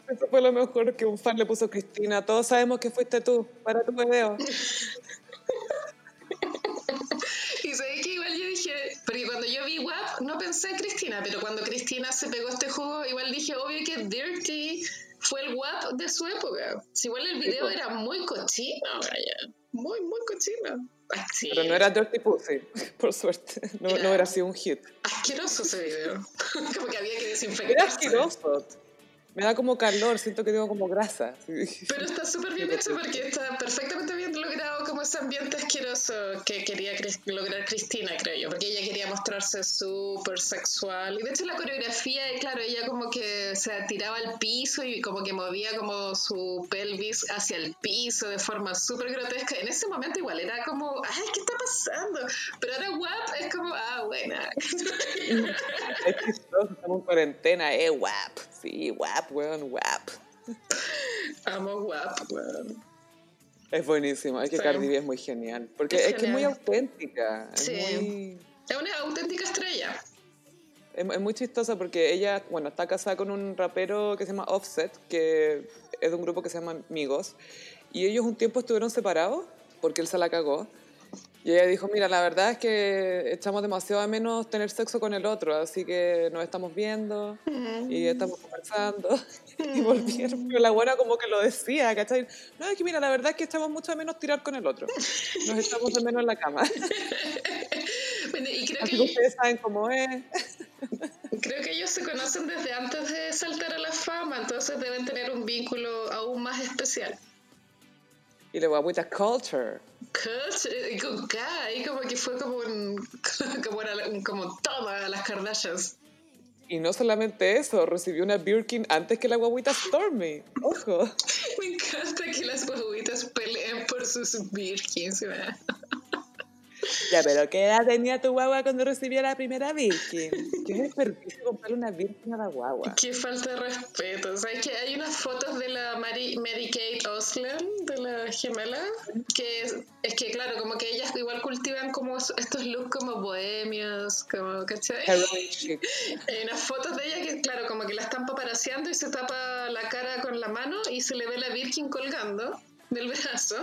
Eso fue lo mejor que un fan le puso a Cristina. Todos sabemos que fuiste tú, para tu video. porque cuando yo vi WAP no pensé en Cristina, pero cuando Cristina se pegó este juego, igual dije, obvio que Dirty fue el WAP de su época. Si igual el video era muy cochino, vaya. Muy, muy cochino. Pero no era Dirty Pussy, por suerte. No, no hubiera sido un hit. Asqueroso ese video. Como que había que Era desinfectarse. asqueroso. Me da como calor, siento que tengo como grasa. Pero está súper bien hecho porque está perfectamente bien ese ambiente asqueroso que quería lograr Cristina, creo yo. Porque ella quería mostrarse súper sexual. Y de hecho la coreografía, eh, claro, ella como que se tiraba al piso y como que movía como su pelvis hacia el piso de forma súper grotesca. En ese momento igual era como, ay, ¿qué está pasando? Pero ahora WAP es como, ah, buena. Es chistoso, estamos en cuarentena, eh, WAP. Sí, WAP, weón, WAP. Amo WAP, weón. Es buenísimo, es que Sí. Cardi B es muy genial. Porque Es es, que es muy auténtica. Es, Sí. muy, Es una auténtica estrella. es, es muy chistosa porque ella, bueno, está casada con un rapero que se llama Offset, que es de un grupo que se llama Migos. Y ellos un tiempo estuvieron separados porque él se la cagó. Y ella dijo, mira, la verdad es que echamos demasiado a menos tener sexo con el otro, así que nos estamos viendo y estamos conversando y volvieron. Pero la buena como que lo decía, ¿cachai? No, es que mira, la verdad es que echamos mucho a menos tirar con el otro. Nos echamos de menos en la cama. Bueno, y creo así que, ustedes saben cómo es. creo que ellos se conocen desde antes de saltar a la fama, entonces deben tener un vínculo aún más especial. Y le voy a culture. Culture, y como que fue como un, como, era un- como toma las Kardashians. Y no solamente eso, recibió una Birkin antes que la guaguita Stormy. Ojo. Me encanta que las guaguitas peleen por sus Birkins, ¿verdad? Ya, pero ¿qué edad tenía tu guagua cuando recibió la primera Birkin? ¿Qué desperdicio comprarle una Birkin a la guagua? Qué falta de respeto. ¿Sabes que hay unas fotos de la Mary, Mary Kate Osland, de la gemela? Que es, es que, claro, como que ellas igual cultivan como estos looks como bohemios, como, ¿cachai? Hay unas fotos de ella que, claro, como que la están paparaseando y se tapa la cara con la mano y se le ve la Virgin colgando del brazo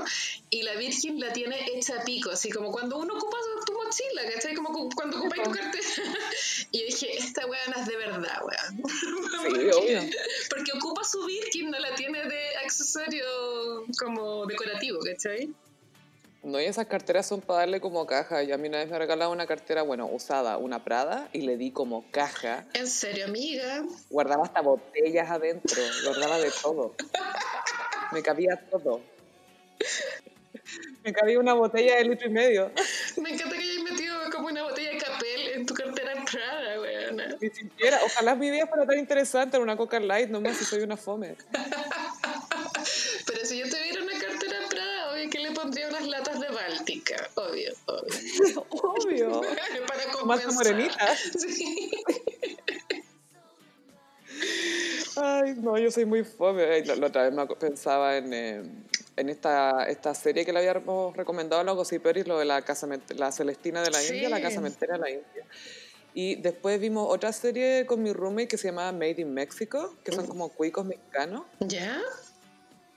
y la Virgin la tiene hecha a pico, así como cuando uno ocupa tu mochila, ¿cachai? Como cu- cuando ocupas tu cartera. Y dije, esta weá no es de verdad, weá. Sí, obvio. Porque ocupa su Birkin, no la tiene de accesorio como decorativo, ¿cachai? No, y esas carteras son para darle como caja. Y a mí una vez me regalaron una cartera, bueno, usada, una Prada, y le di como caja. En serio, amiga. Guardaba hasta botellas adentro, guardaba de todo. Me cabía todo. Me cabía una botella de litro y medio. Me encanta que hayas metido como una botella de capel en tu cartera Prada, weona. Ni siquiera, ojalá mi vida fuera tan interesante en una Coca Light, nomás si soy una fome. Pero si yo tuviera una cartera Prada, obvio que le pondría unas latas de Báltica. Obvio, obvio. Obvio. Para Más compensar. morenita. Sí. Ay, no, yo soy muy fome. La, la otra vez me pensaba en, eh, en esta, esta serie que le habíamos recomendado a los gossiperis, lo de la, casament- la Celestina de la Sí. India, la casamentera de la India. Y después vimos otra serie con mi roommate que se llama Made in Mexico, que son como cuicos mexicanos. ¿Ya?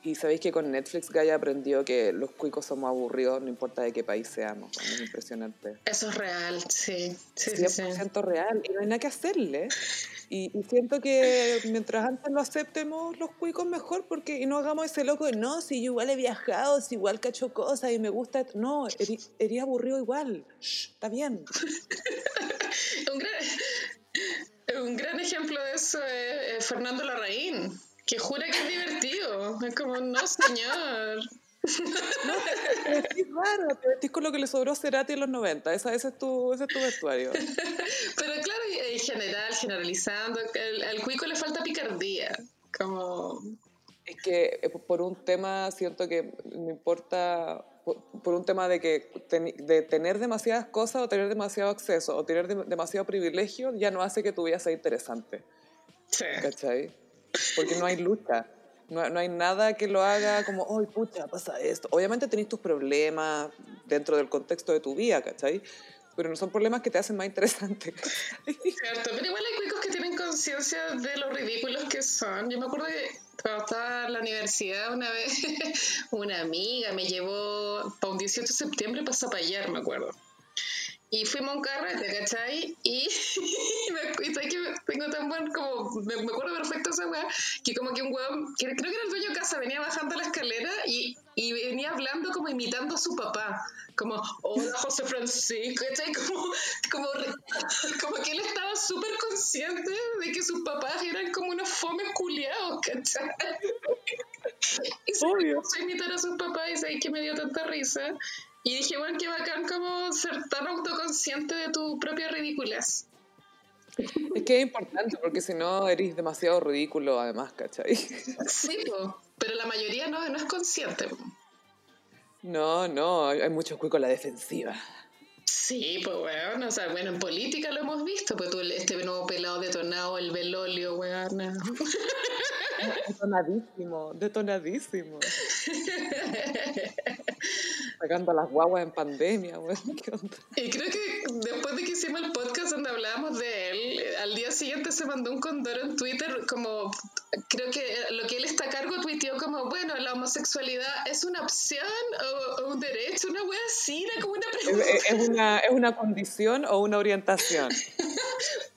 Y sabéis que con Netflix Gaia aprendió que los cuicos somos aburridos, no importa de qué país seamos. Es impresionante. Eso es real, sí. Sí, sí, sí. 100% real y no hay nada que hacerle. Y, y siento que mientras antes lo aceptemos los cuicos mejor porque y no hagamos ese loco de no, si yo igual he viajado, si igual cacho cosas y me gusta. No, eri aburrido igual. Shh, está bien. Un gran, un gran ejemplo de eso es, es Fernando Larraín, que jura que es divertido. Es como, no, señor. Te vestís raro, te vestís con lo que le sobró a Cerati en los 90. Esa, ese, es tu, ese es tu vestuario. Pero claro, en general, generalizando, el- al cuico le falta picardía. Como, Es que eh, por un tema, siento que no importa, por, por un tema de que ten- de tener demasiadas cosas o tener demasiado acceso o tener dem- demasiado privilegio, ya no hace que tu vida sea interesante, sí. ¿cachai? Porque no hay lucha, no, no hay nada que lo haga como, ¡ay, pucha, pasa esto! Obviamente tenés tus problemas dentro del contexto de tu vida, ¿cachai? Pero no son problemas que te hacen más interesante. Cierto, pero igual hay cuicos que tienen conciencia de lo ridículos que son. Yo me acuerdo que cuando estaba en la universidad una vez, una amiga me llevó para un 18 de septiembre para Zapallar, me acuerdo. Y fuimos a un carrete, ¿cachai? Y, me, y que tengo tan buen, como, me, me acuerdo perfecto esa weá, que como que un weón, que creo que era el dueño de casa, venía bajando la escalera y, y venía hablando como imitando a su papá. Como, hola José Francisco, ¿cachai? Como, como, como que él estaba súper consciente de que sus papás eran como unos fomes culiados, ¿cachai? Y se Obvio. a imitar a sus papás y sabes que me dio tanta risa. Y dije, bueno, qué bacán como ser tan autoconsciente de tu propia ridiculez. es que es importante, porque si no eres demasiado ridículo además, ¿cachai? Sí, po, pero la mayoría no, no es consciente. po. No, no, hay muchos cuicos a la defensiva. Sí, pues weón, o sea, bueno, en política lo hemos visto, pues tú, este nuevo pelado detonado, el velolio, weón. Detonadísimo, detonadísimo. Sacando a las guaguas en pandemia, güey. Y creo que después de que hicimos el podcast donde hablábamos de él, eh, al día siguiente se mandó un condoro en Twitter como, creo que lo que él está a cargo tuiteó como, bueno, la homosexualidad es una opción o, un derecho, una wea así, era como una pregunta. ¿Es, una, ¿Es una condición o una orientación?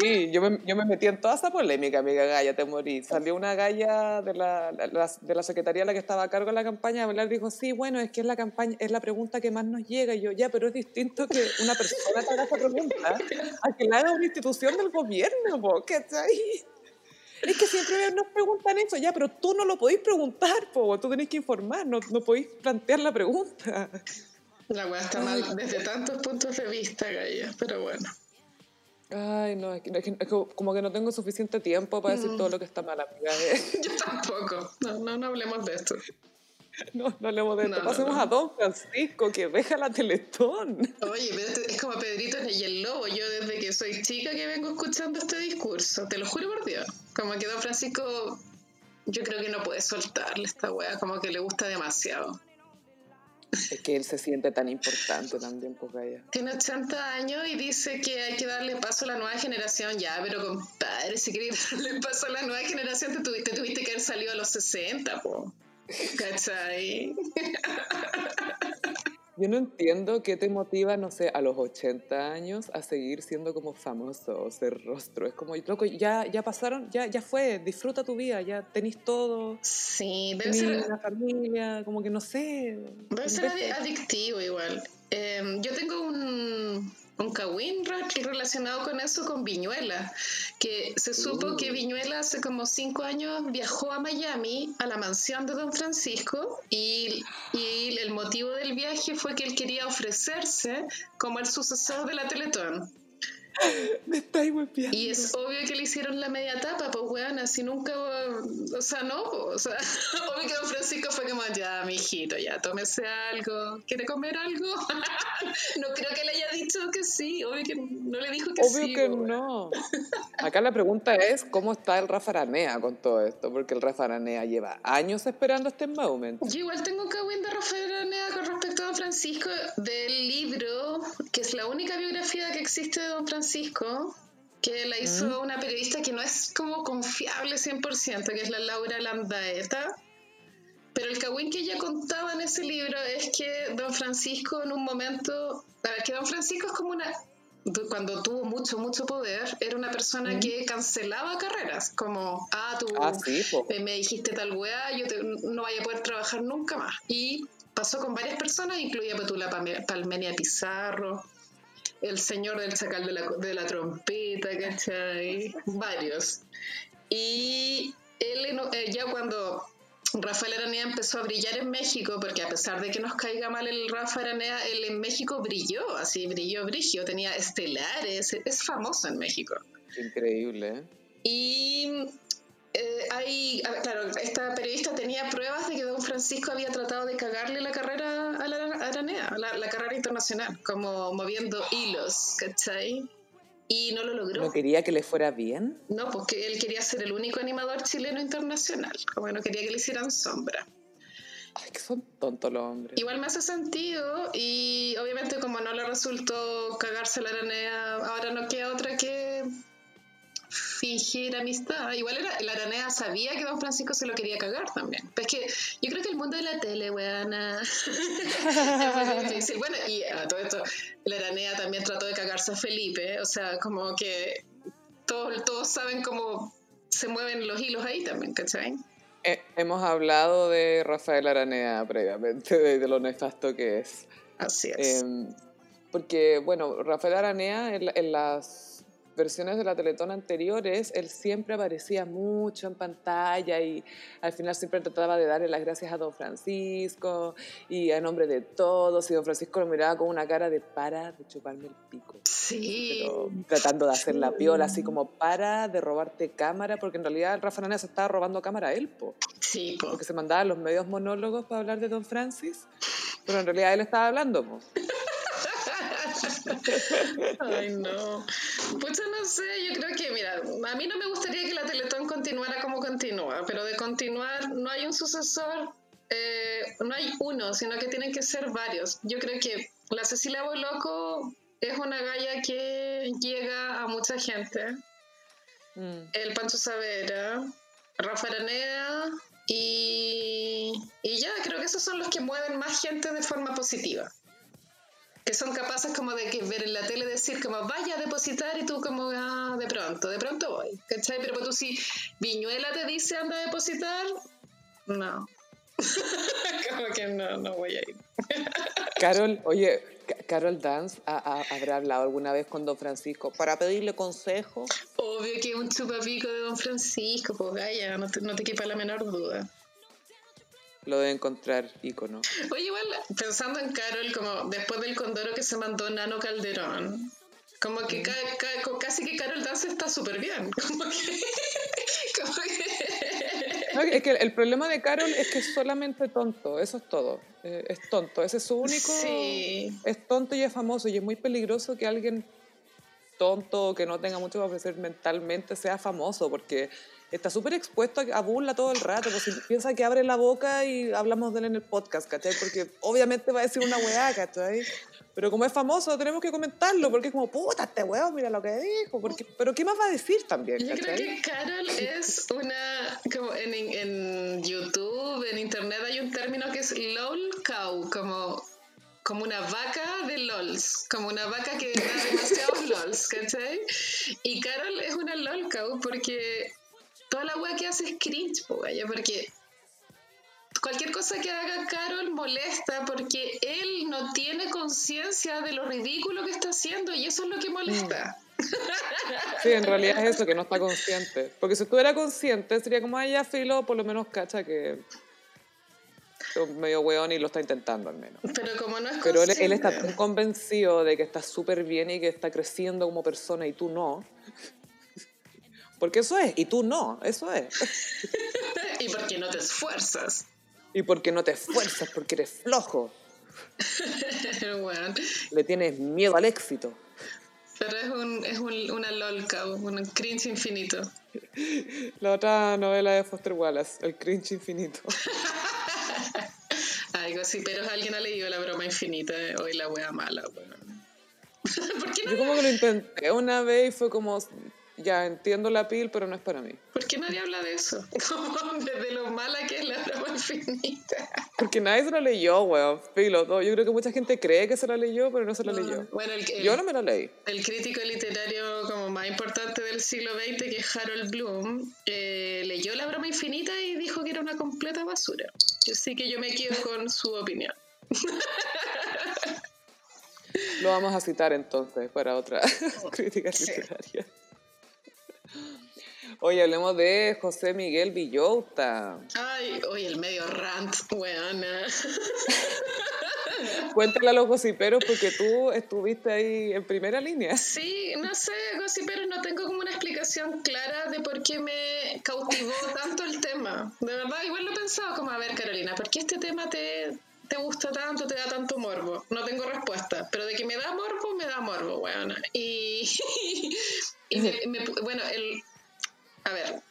Sí, yo me, yo me, metí en toda esa polémica, amiga Gaya, te morí. Salió una Gaya de la, de la secretaría a la que estaba a cargo de la campaña a hablar, dijo, sí, bueno, es que es la campaña, es la pregunta que más nos llega. Y yo, ya, pero es distinto que una persona te haga esa pregunta a que la haga una institución del gobierno, ¿cachai? Es que siempre nos preguntan eso, ya, pero tú no lo podéis preguntar, po, tú tenés que informar, no, no podéis plantear la pregunta. La weá está mal desde tantos puntos de vista, Gaya, pero bueno. Ay, no, es, que, es, como que no tengo suficiente tiempo para decir todo lo que está mal, amiga. Yo tampoco. No, no, no hablemos de esto. No, no hablemos de esto. Pasemos a Don Francisco, que deja la Teletón. Oye, es como Pedrito y el Lobo. Yo desde que soy chica que vengo escuchando este discurso. Te lo juro por Dios. Como que Don Francisco, yo creo que no puede soltarle esta wea. Como que le gusta demasiado. Es que él se siente tan importante también, pues vaya. Tiene 80 años y dice que hay que darle paso a la nueva generación. Ya, pero compadre, si querías darle paso a la nueva generación, te tuviste, que haber salido a los 60, po. ¿Cachai? Yo no entiendo qué te motiva, no sé, a los 80 años a seguir siendo como famoso o ser rostro. Es como, loco, ya, ya pasaron, ya, ya fue, disfruta tu vida, ya tenís todo. Sí, debe ser. una familia, como que no sé. Debe ser adictivo igual. Em, yo tengo un, un kawin relacionado con eso, con Viñuela, que se supo que. Viñuela hace como cinco años viajó a Miami, a la mansión de Don Francisco, y, y el motivo del viaje fue que él quería ofrecerse como el sucesor de la Teletón. Me estáis golpeando. Y es obvio que le hicieron la media tapa, pues weón, así nunca, o sea, no, o sea, obvio que don Francisco fue como, ya, mijito, ya, tómese algo, ¿quiere comer algo? no creo que le haya dicho que sí, obvio que no le dijo que sí. Obvio que no. Acá la pregunta es, ¿cómo está el Rafa Aranea con todo esto? Porque el Rafa Aranea lleva años esperando este momento. Yo igual tengo que de Rafa Aranea con respecto a don Francisco del libro, es la única biografía que existe de don Francisco que la hizo mm. una periodista que no es como confiable 100%, que es la Laura Landaeta. Pero el cagüín que ella contaba en ese libro es que don Francisco en un momento, a ver, que don Francisco es como una, cuando tuvo mucho, mucho poder, era una persona mm. que cancelaba carreras, como, ah, tú ah, me dijiste tal weá, yo no vaya a poder trabajar nunca más. Y pasó con varias personas, incluía Petula Palmenia Pizarro, el señor del chacal de la, de la trompeta, ¿cachai? Varios. Y él eh, ya cuando Rafael Aranea empezó a brillar en México, porque a pesar de que nos caiga mal el Rafa Aranea, él en México brilló, así brilló, brilló, tenía estelares, es famoso en México. Increíble. ¿eh? Y eh, hay, claro, esta periodista tenía pruebas de que don Francisco había tratado de cagarle la carrera a la Aranea, la, la carrera internacional, como moviendo hilos, ¿cachai? Y no lo logró. ¿No quería que le fuera bien? No, porque él quería ser el único animador chileno internacional, como no quería que le hicieran sombra. Ay, que son tontos los hombres. Igual me hace sentido y obviamente como no le resultó cagarse la aranea, ahora no queda otra que fingir amistad. Igual era, la Aranea sabía que Don Francisco se lo quería cagar también. Pero es que yo creo que el mundo de la tele, weana. bueno, y a todo esto, la Aranea también trató de cagarse a Felipe. O sea, como que todos, todos saben cómo se mueven los hilos ahí también, ¿cachai? Eh, hemos hablado de Rafael Aranea previamente, de, lo nefasto que es. Así es. Em, porque, bueno, Rafael Aranea en las versiones de la Teletón anteriores, él siempre aparecía mucho en pantalla y al final siempre trataba de darle las gracias a don Francisco y a nombre de todos. Y don Francisco lo miraba con una cara de para de chuparme el pico. Sí. tratando de hacer la piola, así como para de robarte cámara, porque en realidad Rafa Nanea se estaba robando cámara a él, po. Sí, po. Porque se mandaba los medios monólogos para hablar de don Francis, pero en realidad él estaba hablando, po. Ay, no. Pues no sé, yo creo que, mira, a mí no me gustaría que la Teletón continuara como continúa, pero de continuar no hay un sucesor, eh, no hay uno, sino que tienen que ser varios. Yo creo que la Cecilia Boloco es una galla que llega a mucha gente. Mm. El Pancho Savera, Rafa Araneda y Y ya, creo que esos son los que mueven más gente de forma positiva. Que son capaces como de que ver en la tele decir como vaya a depositar y tú como, ah, de pronto, de pronto voy. ¿Cachai? Pero pues tú si Viñuela te dice anda a depositar, no. como que no, no voy a ir. Carol, oye, Carol Dance habrá hablado alguna vez con Don Francisco para pedirle consejo. Obvio que es un chupapico de Don Francisco, pues vaya, no te, no te quepa la menor duda. Lo debe encontrar ícono. Oye, igual, pensando en Carol, como después del condoro que se mandó Nano Calderón, como que casi que Carol Dance está súper bien. Como que, como que... es que el problema de Carol es que es solamente tonto, eso es todo. Eh, es tonto, ese es su único. Sí. Es tonto y es famoso y es muy peligroso que alguien tonto que no tenga mucho que ofrecer mentalmente sea famoso porque está súper expuesto a burla todo el rato, pues si piensa que abre la boca y hablamos de él en el podcast, ¿cachai? Porque obviamente va a decir una weá, ¿cachai? Pero como es famoso, tenemos que comentarlo, porque es como, puta, este weón, mira lo que dijo. Porque, pero ¿qué más va a decir también? Yo creo que Carol es una, como en, en YouTube, en Internet hay un término que es LOL cow, como como una vaca de LOLs, como una vaca que da demasiados LOLs, ¿cachai? Y Carol es una LOL porque toda la weá que hace es cringe, porque cualquier cosa que haga Carol molesta porque él no tiene conciencia de lo ridículo que está haciendo y eso es lo que molesta. Sí, en realidad es eso, que no está consciente. Porque si estuviera consciente, sería como, ella filo, por lo menos cacha que medio weón y lo está intentando al menos. Pero como no es Pero él, él, está tan convencido de que está súper bien y que está creciendo como persona y tú no, porque eso es, y tú no, eso es. y porque no te esfuerzas. Y porque no te esfuerzas, porque eres flojo. bueno. Le tienes miedo al éxito. Pero es, un, es un, una lolca, un cringe infinito. La otra novela de Foster Wallace, El cringe infinito. Algo así, pero alguien ha leído La broma infinita, hoy la wea mala, bueno. ¿Por qué no Yo como que lo intenté una vez y fue como, ya entiendo la pil, pero no es para mí. ¿Por qué nadie habla de eso? Como desde lo mala que es la broma infinita. Porque nadie se la leyó, weón. Filo, Yo creo que mucha gente cree que se la leyó, pero no se la leyó. Bueno, el, Yo no me la leí. El crítico literario como más importante del siglo XX, que es Harold Bloom, eh, leyó la broma infinita y dijo que era una completa basura. Así que yo me quedo con su opinión. Lo vamos a citar entonces para otra crítica literaria. Hoy hablemos de José Miguel Villota. Ay, hoy el medio rant, weona. Cuéntale a los gossiperos porque tú estuviste ahí en primera línea. Sí, no sé, gossiperos, no tengo como una explicación clara de por qué me cautivó tanto el tema. De verdad, igual lo he pensado como, a ver, Carolina, ¿por qué este tema te, te gusta tanto, te da tanto morbo? No tengo respuesta, pero de que me da morbo, me da morbo, weona. Y, y bueno, el, a ver,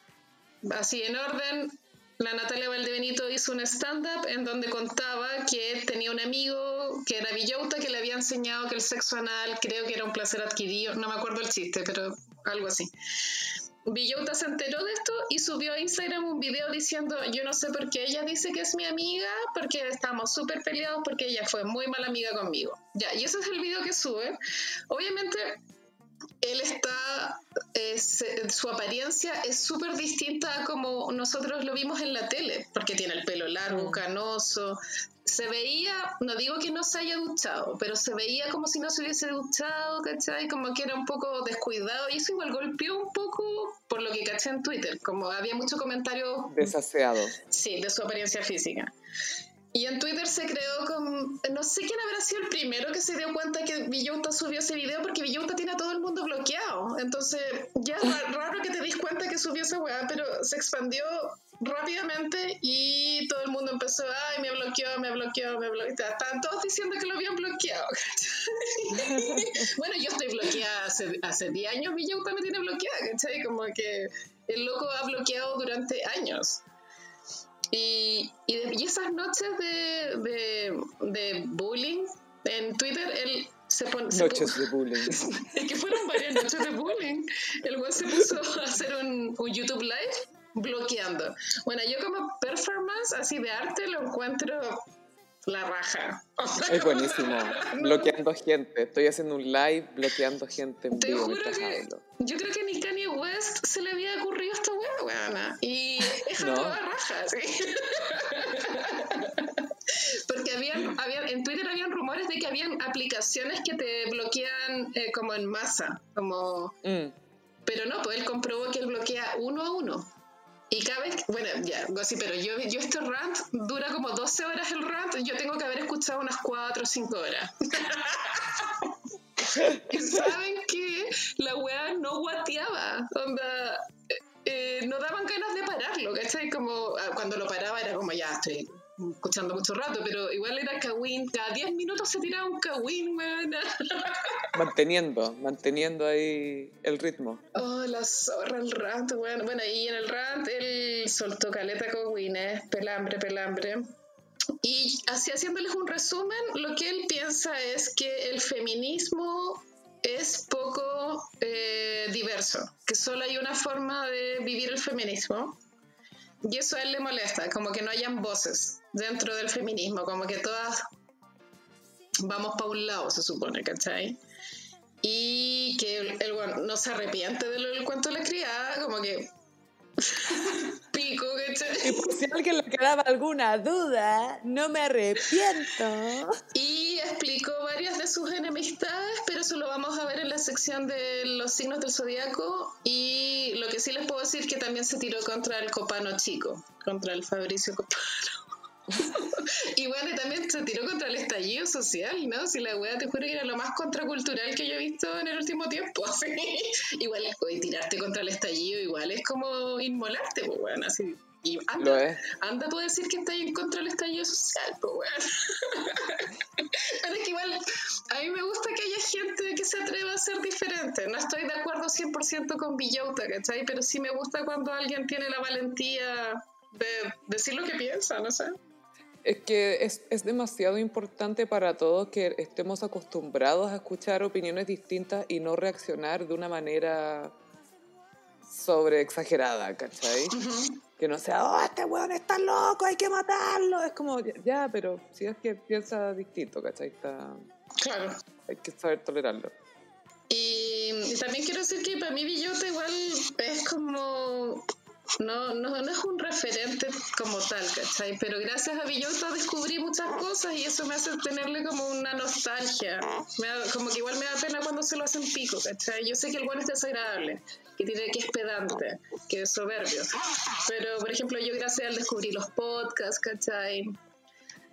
así en orden, la Natalia Valdebenito hizo un stand-up en donde contaba que tenía un amigo que era Villauta que le había enseñado que el sexo anal creo que era un placer adquirido, no me acuerdo el chiste, pero algo así. Villauta se enteró de esto y subió a Instagram un video diciendo, yo no sé por qué ella dice que es mi amiga, porque estamos súper peleados, porque ella fue muy mala amiga conmigo. Ya, y ese es el video que sube. Obviamente él está, su apariencia es súper distinta a como nosotros lo vimos en la tele, porque tiene el pelo largo, canoso. Se veía, no digo que no se haya duchado, pero se veía como si no se hubiese duchado, ¿cachai? Como que era un poco descuidado y eso igual golpeó un poco por lo que caché en Twitter, como había mucho comentario... Desaseado. Sí, de su apariencia física. Y en Twitter se creó con. No sé quién habrá sido el primero que se dio cuenta que Villunta subió ese video porque Villunta tiene a todo el mundo bloqueado. Entonces, ya es raro que te dis cuenta que subió esa weá, pero se expandió rápidamente y todo el mundo empezó, ay, me bloqueó, me bloqueó, me bloqueó. Estaban todos diciendo que lo habían bloqueado. bueno, yo estoy bloqueada hace, hace 10 años, Villunta me tiene bloqueada, ¿cachai? Como que el loco ha bloqueado durante años. Y, y, esas noches de, de, de, bullying en Twitter, él se pone... Noches de bullying. es que fueron varias noches de bullying. El güey se puso a hacer un, un YouTube Live bloqueando. Bueno, yo como performance performance así de arte lo encuentro la raja. es buenísimo. Bloqueando gente. Estoy haciendo un live bloqueando gente en vivo Yo creo que ni Kanye West se le había ocurrido esta hueá, weona. Y es no. la raja, sí. Porque habían, habían, en Twitter habían rumores de que habían aplicaciones que te bloquean eh, como en masa, como... Mm. Pero no, pues él comprobó que él bloquea uno a uno. Y cada vez, bueno, ya, así, pero yo, yo este rant dura como 12 horas el rant, yo tengo que haber escuchado unas 4 o 5 horas. saben que la weá no guateaba, onda, eh, eh, no daban ganas de pararlo, ¿cachai? Como ah, cuando lo paraba era como ya estoy escuchando mucho rato, pero igual era Kawin, cada 10 minutos se tiraba un Kawin, Manteniendo, manteniendo ahí el ritmo. Oh, la zorra, el rant, bueno, bueno, y en el rant él soltó caleta Kawin, ¿eh? pelambre, pelambre. Y así haciéndoles un resumen, lo que él piensa es que el feminismo es poco eh, diverso, que solo hay una forma de vivir el feminismo. Y eso a él le molesta, como que no hayan voces dentro del feminismo, como que todas vamos para un lado, se supone, ¿cachai? Y que el, bueno, no se arrepiente del cuento de la criada, como que pico, ¿cachai? Y por si alguien le quedaba alguna duda, no me arrepiento. Y explicó varias de sus enemistades, pero eso lo vamos a ver en la sección de los signos del zodiaco. Y lo que sí les puedo decir que también se tiró contra el copano chico, contra el Fabricio Copano. y bueno, también se tiró contra el estallido social, ¿no? Si la weá te juro que era lo más contracultural que yo he visto en el último tiempo. Así. igual, hoy tirarte contra el estallido igual es como inmolarte, pues bueno, así. Y anda, anda tú a decir que estás en contra del estallido social, pues bueno. Pero es que igual, a mí me gusta que haya gente que se atreva a ser diferente. No estoy de acuerdo 100% con Villota, ¿cachai? Pero sí me gusta cuando alguien tiene la valentía de decir lo que piensa, no sé. Es que es, es, demasiado importante para todos que estemos acostumbrados a escuchar opiniones distintas y no reaccionar de una manera sobre exagerada, ¿cachai? Que no sea, oh, este weón está loco, hay que matarlo. Es como, ya, pero si es que piensa distinto, ¿cachai? Está, claro. Hay que saber tolerarlo. Y, y también quiero decir que para mí Villota igual es como no, no, no es un referente como tal, ¿cachai? Pero gracias a Villota descubrí muchas cosas y eso me hace tenerle como una nostalgia. como que igual me da pena cuando se lo hacen pico, ¿cachai? Yo sé que el bueno es desagradable, que tiene que es pedante, que es soberbio. Pero, por ejemplo, yo gracias a él descubrí los podcasts, ¿cachai?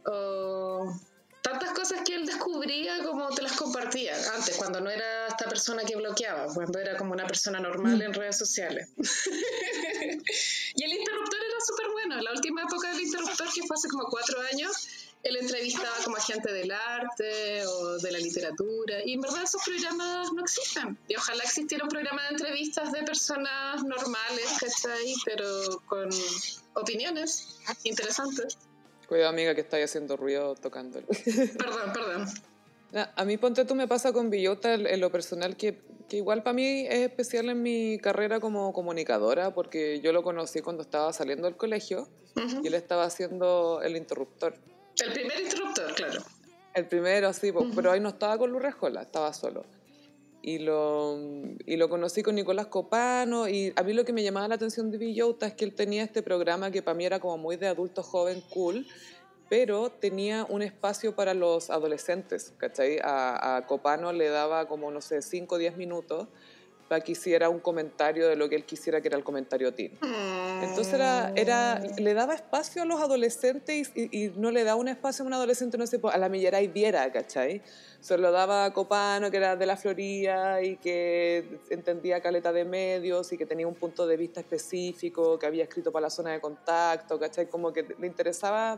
O tantas cosas que él descubría como te las compartía antes, cuando no era esta persona que bloqueaba, cuando era como una persona normal mm. en redes sociales. y el interruptor era súper bueno. La última época del interruptor, que fue hace como cuatro años, él entrevistaba como a gente del arte o de la literatura. Y en verdad esos programas no existen. Y ojalá existiera un programa de entrevistas de personas normales, ¿cachai? Pero con opiniones interesantes. Cuidado, amiga, que estáis haciendo ruido tocándolo. Perdón, perdón. A mí, ponte tú, me pasa con Villota en lo personal, que, que igual para mí es especial en mi carrera como comunicadora, porque yo lo conocí cuando estaba saliendo del colegio y él estaba haciendo el interruptor. El primer interruptor, claro. El primero, sí, pero ahí no estaba con Luz Rejola, estaba solo y lo, y lo conocí con Nicolás Copano y a mí lo que me llamaba la atención de Villota es que él tenía este programa que para mí era como muy de adulto joven, cool, pero tenía un espacio para los adolescentes, ¿cachai? A, a Copano le daba como, no sé, 5 o 10 minutos para que hiciera un comentario de lo que él quisiera que era el comentario teen. Entonces era, era, le daba espacio a los adolescentes y, no le daba un espacio a un adolescente, no sé, pues, a la Millera y Viera, ¿cachai? Se lo daba a Copano, que era de la Florida y que entendía caleta de medios y que tenía un punto de vista específico, que había escrito para la zona de contacto, ¿cachai? Como que le interesaba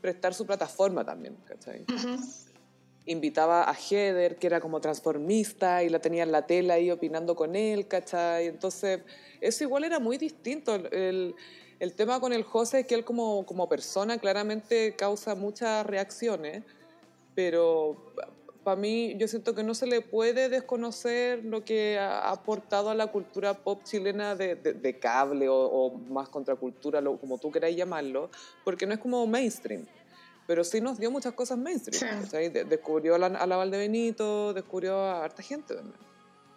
prestar su plataforma también, ¿cachai? Invitaba a Heather, que era como transformista, y la tenía en la tela ahí opinando con él, ¿cachai? Entonces, eso igual era muy distinto. El, tema con el José es que él como, como persona claramente causa muchas reacciones, pero para mí yo siento que no se le puede desconocer lo que ha aportado a la cultura pop chilena de, de, cable o, más contracultura, lo, como tú queráis llamarlo, porque no es como mainstream. Pero sí nos dio muchas cosas mainstream. descubrió a la, a la Valdebenito, descubrió a harta gente también.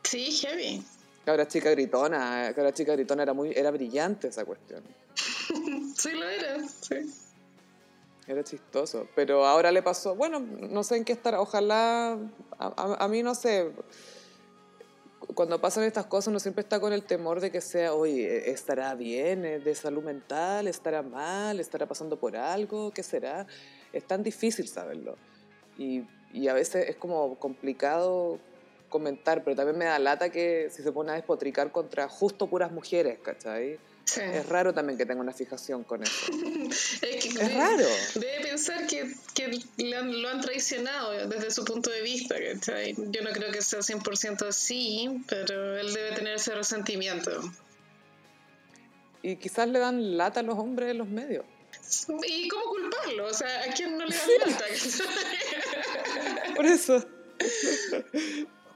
Sí, heavy. Cabra chica gritona, cabra chica gritona era muy, era brillante esa cuestión. sí lo era, sí. Era chistoso. Pero ahora le pasó, bueno, no sé en qué estará. Ojalá, a, mí no sé. Cuando pasan estas cosas uno siempre está con el temor de que sea, oye, ¿estará bien? ¿De salud mental? ¿Estará mal? ¿Estará pasando por algo? ¿Qué será? Es tan difícil saberlo. Y, y a veces es como complicado comentar, pero también me da lata que si se pone a despotricar contra justo puras mujeres, ¿cachai? Es raro también que tenga una fijación con eso. es, raro. Debe pensar que, que lo han traicionado desde su punto de vista. Yo no creo que sea 100% así, pero él debe tener ese resentimiento. Y quizás le dan lata a los hombres en los medios. ¿Y cómo culparlo? O sea, ¿a quién no le dan lata? Por eso.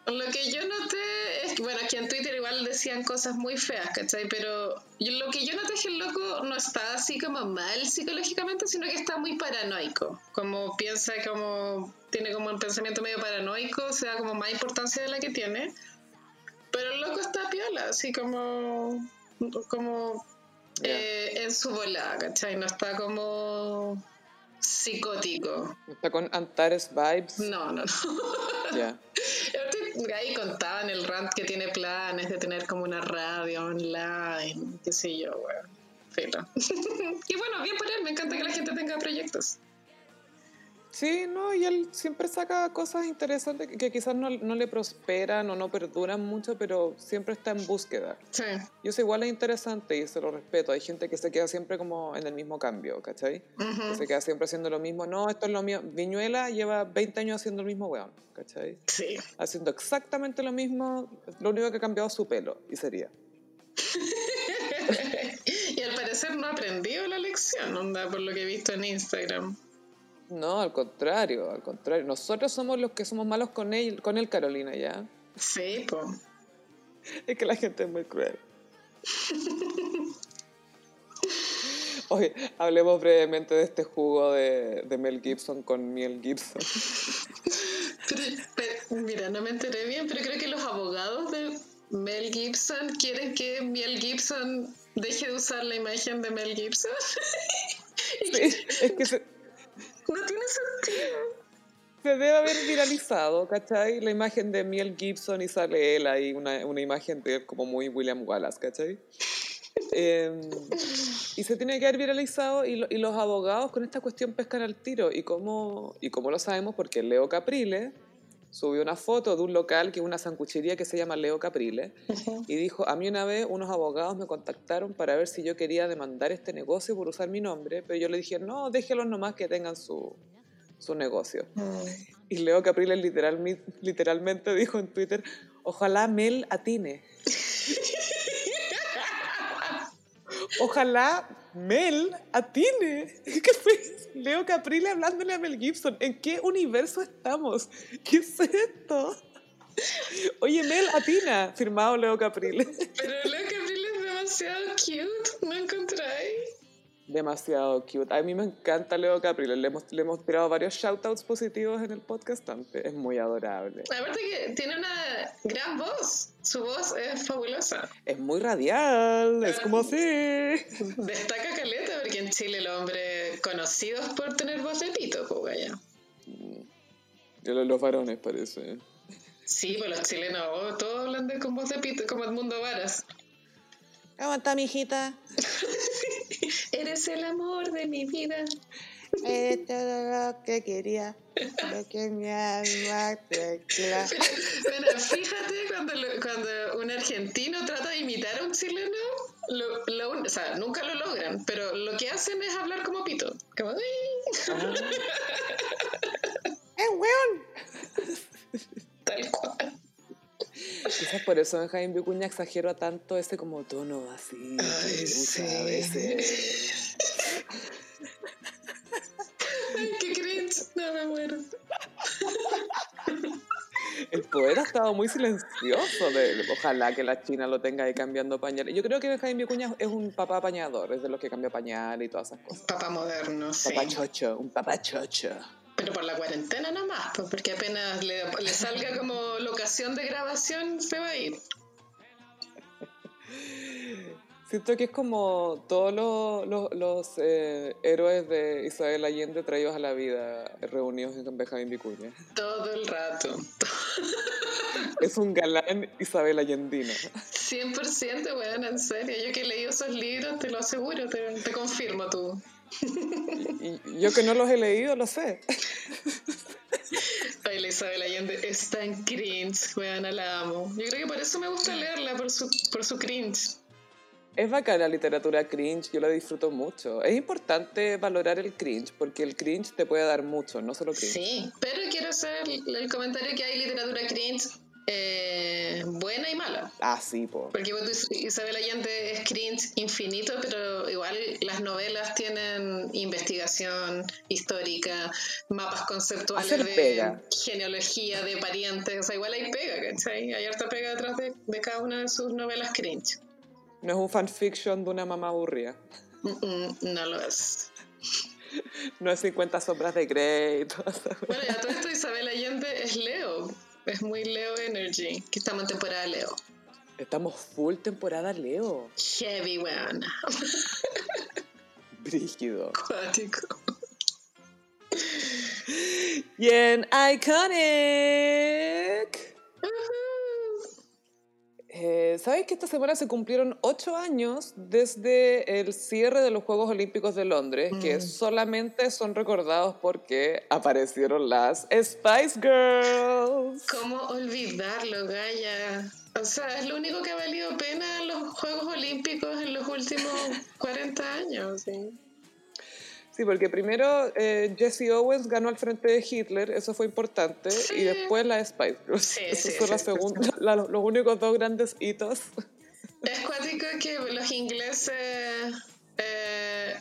Lo que yo noté es que, bueno, aquí en Twitter igual decían cosas muy feas, ¿cachai? Pero lo que yo noté es que el loco no está así como mal psicológicamente, sino que está muy paranoico. Como piensa, como tiene como un pensamiento medio paranoico, o sea, como más importancia de la que tiene. Pero el loco está piola, así como, como eh, en su volada, ¿cachai? No está como psicótico. ¿Está con Antares vibes? No, no, no. Ya. Ahí contaban el rant que tiene planes de tener como una radio online, qué sé yo, weón. y bueno, bien por él, me encanta que la gente tenga proyectos. Sí, no, y él siempre saca cosas interesantes que, quizás no, no, le prosperan o no perduran mucho, pero siempre está en búsqueda. Sí. Y eso igual es interesante y se lo respeto. Hay gente que se queda siempre como en el mismo cambio, ¿cachai? Que se queda siempre haciendo lo mismo. No, esto es lo mío. Viñuela lleva 20 años haciendo el mismo weón, ¿cachai? Sí. Haciendo exactamente lo mismo, lo único que ha cambiado es su pelo, y sería. y al parecer no ha aprendido la lección, onda, por lo que he visto en Instagram. No, al contrario, al contrario. Nosotros somos los que somos malos con él, con él Carolina, ¿ya? Sí, pues. Es que la gente es muy cruel. Oye, hablemos brevemente de este jugo de, Mel Gibson con Miel Gibson. mira, no me enteré bien, pero creo que los abogados de Mel Gibson quieren que Miel Gibson deje de usar la imagen de Mel Gibson. sí, es que se, no tiene sentido. Se debe haber viralizado, ¿cachai? La imagen de Miel Gibson y sale él ahí, una, una imagen de él como muy William Wallace, ¿cachai? Em, y se tiene que haber viralizado y, y, los abogados con esta cuestión pescan al tiro. ¿Y cómo, y cómo lo sabemos? Porque Leo Caprile subió una foto de un local que es una sancuchería que se llama Leo Caprile y dijo, a mí una vez unos abogados me contactaron para ver si yo quería demandar este negocio por usar mi nombre, pero yo le dije, no, déjelos nomás que tengan su, su negocio. Y Leo Caprile literal, literalmente dijo en Twitter, ojalá Mel atine. ojalá Mel atine. ¿Qué fue? Leo Caprile hablándole a Mel Gibson. ¿En qué universo estamos? ¿Qué es esto? Oye, Mel atina, firmado Leo Caprile. Pero Leo Caprile es demasiado cute, ¿no encontráis? Demasiado cute. A mí me encanta Leo Caprile. Le hemos, le hemos tirado varios shoutouts positivos en el podcast antes. Es muy adorable. Aparte que tiene una gran voz. Su voz es fabulosa. Es muy radial. Es como así. Destaca caleta porque en Chile el hombre conocidos por tener voz de pito, pues allá. Los varones parece. Sí, pues los chilenos oh, todos hablan de con voz de pito, como Edmundo Varas. ¿Cómo está, mijita? Eres el amor de mi vida. Eres todo lo que quería, lo que mi alma te Bueno, fíjate cuando, cuando un argentino trata de imitar a un chileno, lo, o sea, nunca lo logran, pero lo que hacen es hablar como pito. Como... Ah. ¡Eh, weón! Tal cual. Quizás por eso en Jaime Vicuña exagero tanto ese como tono así. Ay, sí. A veces. Ay, qué cringe. No me muero. poeta ha estado muy silencioso. De, ojalá que la China lo tenga ahí cambiando pañales. Yo creo que Benjamín Vicuña es un papá apañador, es de los que cambia pañales y todas esas cosas. Papá moderno, sí. Papá chocho, un papá chocho. Pero por la cuarentena nomás, pues, porque apenas le, le salga como locación de grabación, se va a ir. Siento que es como todos los, los, eh, héroes de Isabel Allende traídos a la vida, reunidos en Benjamín Vicuña. Todo el rato. Es un galán Isabel Allendino. 100%, weón, en serio. Yo que he leído esos libros, te lo aseguro, te, te confirmo tú. Y, yo que no los he leído, lo sé. Ay, la Isabel Allende es tan cringe, weón, la amo. Yo creo que por eso me gusta leerla, por su, por su cringe. Es bacana la literatura cringe, yo la disfruto mucho. Es importante valorar el cringe, porque el cringe te puede dar mucho, no solo cringe. Sí, pero quiero hacer el comentario que hay literatura cringe eh, buena y mala. Ah, sí, po. Porque Isabel Allende es cringe infinito, pero igual las novelas tienen investigación histórica, mapas conceptuales de genealogía, de parientes, o sea, igual hay pega, ¿cachai? Hay harta pega detrás de, de cada una de sus novelas cringe. No es un fanfiction de una mamá aburrida. no lo es. No es 50 sombras de Grey. Bueno, ya todo esto Isabel Allende es Leo. Es muy Leo Energy. Que estamos en temporada Leo. Estamos full temporada Leo. Heavy, weón. Brígido. Cuático. Bien iconic. Eh, ¿Sabes que esta semana se cumplieron ocho años desde el cierre de los Juegos Olímpicos de Londres, que mm. solamente son recordados porque aparecieron las Spice Girls? ¿Cómo olvidarlo, Gaya? O sea, es lo único que ha valido pena los Juegos Olímpicos en los últimos 40 años. ¿sí? Sí, porque primero eh, Jesse Owens ganó al frente de Hitler, eso fue importante, y después la Spice Girls. Sí, Esos son los únicos dos grandes hitos. Es cuático que los ingleses, eh,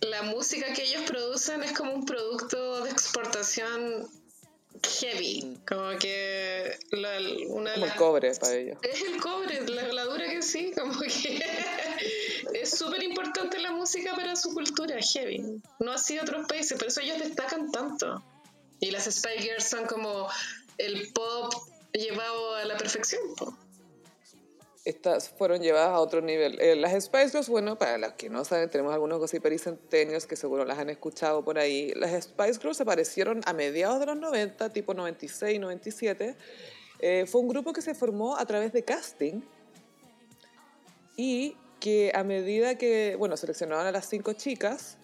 la música que ellos producen es como un producto de exportación heavy, como que una como el cobre para ellos. Es el cobre, la, dura que sí, como que es súper importante la música para su cultura, heavy. No así otros países, por eso ellos destacan tanto. Y las Spy Girls son como el pop llevado a la perfección. Estas fueron llevadas a otro nivel. Eh, las Spice Girls, bueno, para los que no saben, tenemos algunos gossiper y centenios que seguro las han escuchado por ahí. Las Spice Girls aparecieron a mediados de los 90, tipo 96, 97. Eh, fue un grupo que se formó a través de casting y que a medida que, bueno, seleccionaban a las cinco chicas,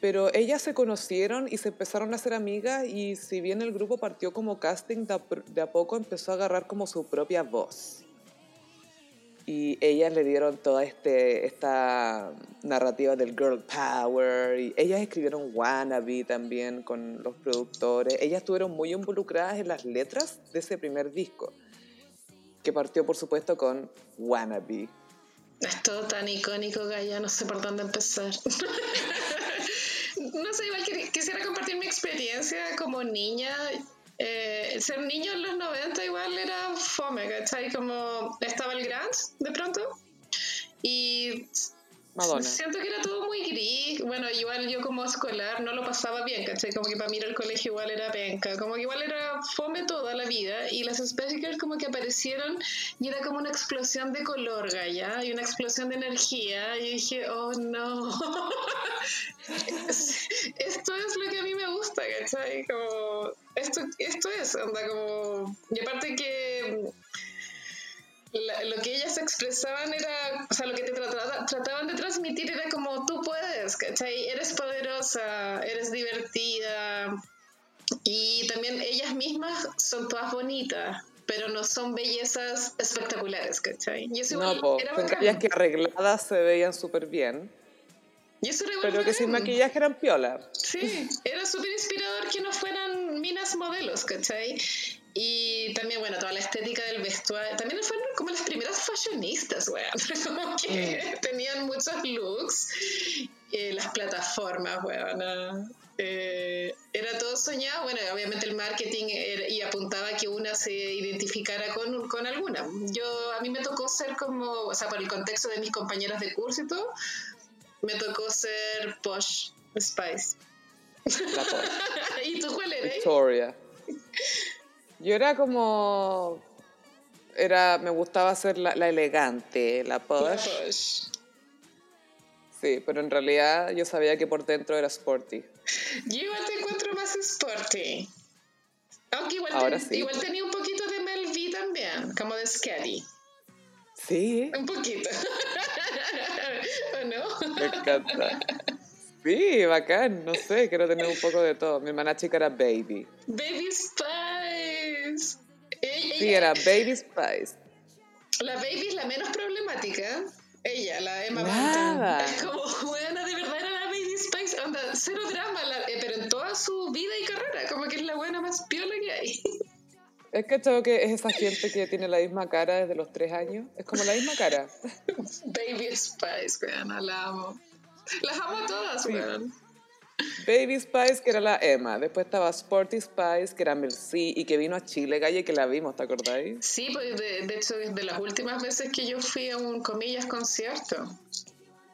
pero ellas se conocieron y se empezaron a hacer amigas y si bien el grupo partió como casting, de a poco empezó a agarrar como su propia voz y ellas le dieron toda este, esta narrativa del girl power y ellas escribieron Wannabe también con los productores. Ellas estuvieron muy involucradas en las letras de ese primer disco, que partió por supuesto con Wannabe. Es todo tan icónico, ya no sé por dónde empezar. no sé, igual quisiera compartir mi experiencia como niña eh, ser niño en los 90 igual era fome, ¿cachai? Como estaba el Grant de pronto y siento que era todo muy gris. Bueno, igual yo como escolar no lo pasaba bien, ¿cachai? Como que para mí el colegio igual era penca, como que igual era fome toda la vida y las Spice Girls como que aparecieron y era como una explosión de color, ¿ya? Y una explosión de energía y dije, oh no. esto es lo que a mí me gusta, ¿cachai? Como, esto, esto es, anda como... Y aparte que lo que ellas expresaban era, o sea, lo que te trataban de transmitir era como tú puedes, ¿cachai? Eres poderosa, eres divertida. Y también ellas mismas son todas bonitas, pero no son bellezas espectaculares, ¿cachai? Y eso no, po, ellas que arregladas se veían súper bien. Pero que sin maquillaje eran piola. Sí, era súper inspirador que no fueran minas modelos, ¿cachai? Y también, bueno, toda la estética del vestuario. También fueron como las primeras fashionistas, weón. Como que mm. tenían muchos looks. Eh, las plataformas, weón. Eh, era todo yo soñaba, bueno, obviamente el marketing y apuntaba que una se identificara con, con alguna. Yo, a mí me tocó ser como, o sea, por el contexto de mis compañeras de curso y todo, me tocó ser Posh Spice. ¿Y tú cuál eres? Victoria. Yo era como. Era, me gustaba ser la, elegante, la posh. Sí, pero en realidad yo sabía que por dentro era sporty. Yo igual te encuentro más sporty. Aunque igual, igual tenía un poquito de Mel V también, como de Scary. Sí. Un poquito. ¿O no? Me encanta. Sí, bacán, no sé, quiero tener un poco de todo. Mi hermana chica era Baby. Baby Spice. sí, era Baby Spice. La Baby es la menos problemática. Ella, la Emma Nada. Es como, buena, de verdad era la Baby Spice. Onda, cero drama, eh, pero en toda su vida y carrera, como que es la buena más piola que hay. Es que creo que es esa gente que tiene la misma cara desde los tres años. Es como la misma cara. Baby Spice, weón, la amo. Las amo a todas, weón. Baby Spice, que era la Emma. Después estaba Sporty Spice, que era Merci, y que vino a Chile, Galle, que la vimos, ¿te acordáis? Sí, pues de, de hecho, de las últimas veces que yo fui a un, comillas, concierto.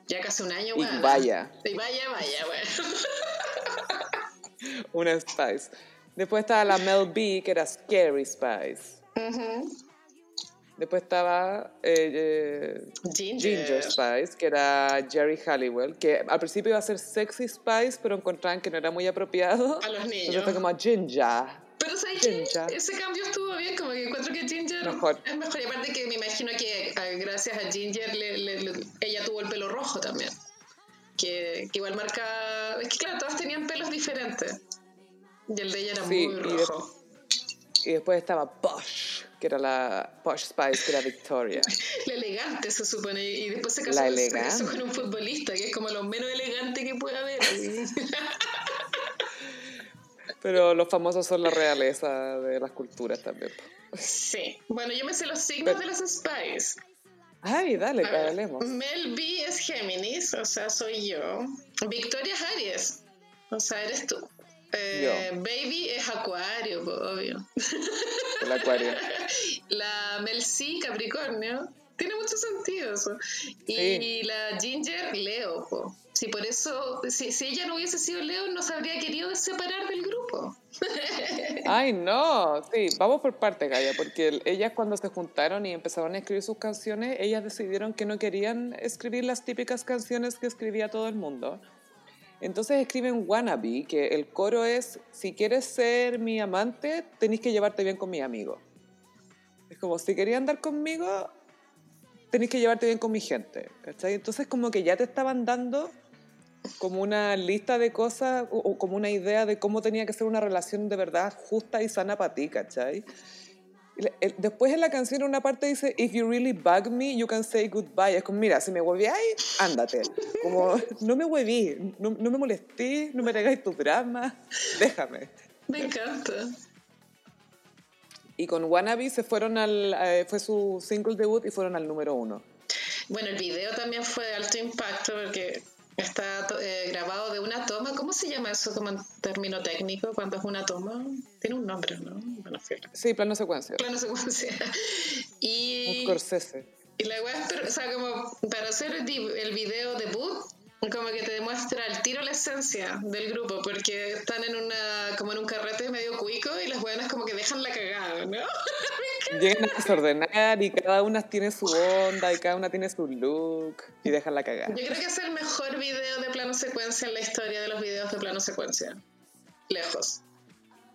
Ya casi un año, weón. Y vaya. Y vaya, vaya, weón. Una Spice. Después estaba la Mel B, que era Scary Spice. Después estaba eh, eh, Ginger. Spice, que era Jerry Halliwell, que al principio iba a ser Sexy Spice, pero encontraban que no era muy apropiado. A los niños. Entonces fue como Ginger. Pero ¿sabes Ginger. ese cambio estuvo bien, como que encuentro que Ginger mejor. es mejor. Y aparte que me imagino que gracias a Ginger ella tuvo el pelo rojo también. Que, que, igual marca... Es que claro, todas tenían pelos diferentes. Y el de ella era muy rojo. Y después estaba Posh, que era la Posh Spice, que era Victoria. La elegante, se supone. Y después se casó, se casó, con un futbolista, que es como lo menos elegante que puede haber. Pero los famosos son la realeza de las culturas también. Sí. Bueno, yo me sé los signos de las Spice. Ay, dale, hablemos. Mel B es Géminis, o sea, soy yo. Victoria es Aries, o sea, eres tú. Eh, baby es acuario, obvio. El acuario. La Mel C, Capricornio. Tiene mucho sentido eso. Y la Ginger, Leo. Si por eso, si, si, ella no hubiese sido Leo, no se habría querido separar del grupo. Ay, no. Sí, vamos por parte, Gaia, porque ellas cuando se juntaron y empezaron a escribir sus canciones, ellas decidieron que no querían escribir las típicas canciones que escribía todo el mundo entonces escriben Wannabe, que el coro es, si quieres ser mi amante, tenéis que llevarte bien con mi amigo. Es como, si querías andar conmigo, tenéis que llevarte bien con mi gente. Entonces como que ya te estaban dando como una lista de cosas o, como una idea de cómo tenía que ser una relación de verdad justa y sana para ti, ¿cachai? Después en la canción una parte dice, if you really bug me, you can say goodbye. Es como, mira, si me ahí, ándate. Como, no me hueví, no, no me molesté, no me regáis tu drama, déjame. Me encanta. Y con Wannabe se fueron al, eh, fue su single debut y fueron al número uno. Bueno, el video también fue de alto impacto porque Está eh, grabado de una toma. ¿Cómo se llama eso como en término técnico cuando es una toma? Tiene un nombre, ¿no? Bueno, sí, plano secuencia. Plano secuencia. y, un Scorsese. Y la web, o sea, como para hacer el, el video debut, como que te demuestra el tiro la esencia del grupo, porque están en una, como en un carrete medio cuico y las buenas como que dejan la cagada, ¿no? Llegan a desordenar y cada una tiene su onda y cada una tiene su look y dejan la cagada. Yo creo que es el mejor video de plano secuencia en la historia de los videos de plano secuencia. Lejos.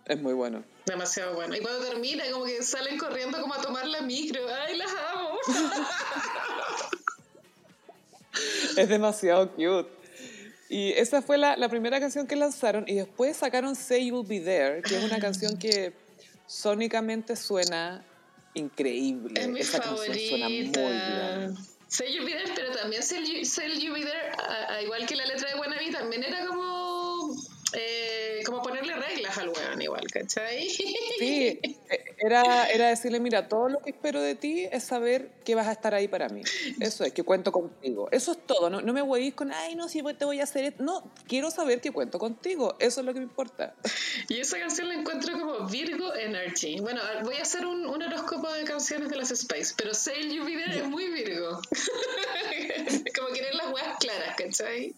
Es muy bueno. Demasiado bueno. Y cuando termina, como que salen corriendo como a tomar la micro. ¡Ay, las amo! es demasiado cute. Y esa fue la, la, primera canción que lanzaron y después sacaron Say You'll Be There, que es una canción que sónicamente suena increíble. Es mi esa favorita. canción suena muy bien. Say You'll Be There, pero también Say, You'll Be There, a, igual que la letra de Wannabe, también era como, eh, como ponerle reglas al weón igual, ¿cachai? Sí, e, era, era decirle, mira, todo lo que espero de ti es saber que vas a estar ahí para mí. Eso es, que cuento contigo. Eso es todo, no, no me voy a ir con, ay, no, si te voy a hacer esto. No, quiero saber que cuento contigo. Eso es lo que me importa. Y esa canción la encuentro como Virgo Energy. Bueno, voy a hacer un, un horóscopo de canciones de las Space, pero Sail You Be There es muy Virgo. como quieren las weas claras, ¿cachai?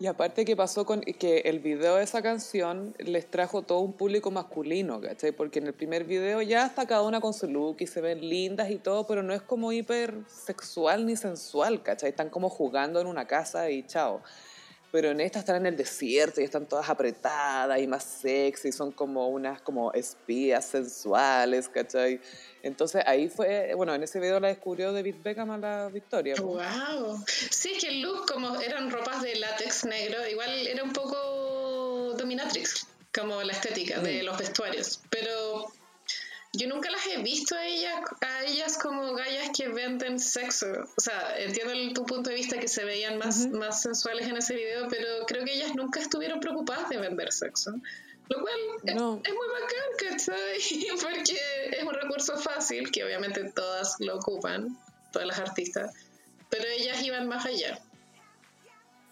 Y aparte que pasó con que el video de esa canción les trajo todo un público masculino, ¿cachai? Porque en el primer video ya está cada una con su look y se ven lindas y todo, pero no es como hiper sexual ni sensual, ¿cachai? Están como jugando en una casa y chao. Pero en esta están en el desierto y están todas apretadas y más sexy, son como unas como espías sensuales, ¿cachai? Entonces ahí fue, bueno, en ese video la descubrió David Beckham a la victoria. ¡Wow! Sí, que el look, como eran ropas de látex negro, igual era un poco dominatrix, como la estética de mm. los vestuarios. Pero yo nunca las he visto a ellas, a ellas como gallas que venden sexo. O sea, entiendo tu punto de vista que se veían más, más sensuales en ese video, pero creo que ellas nunca estuvieron preocupadas de vender sexo. Lo cual es, muy bacán, ¿cachai? Porque es un recurso fácil, que obviamente todas lo ocupan, todas las artistas, pero ellas iban más allá.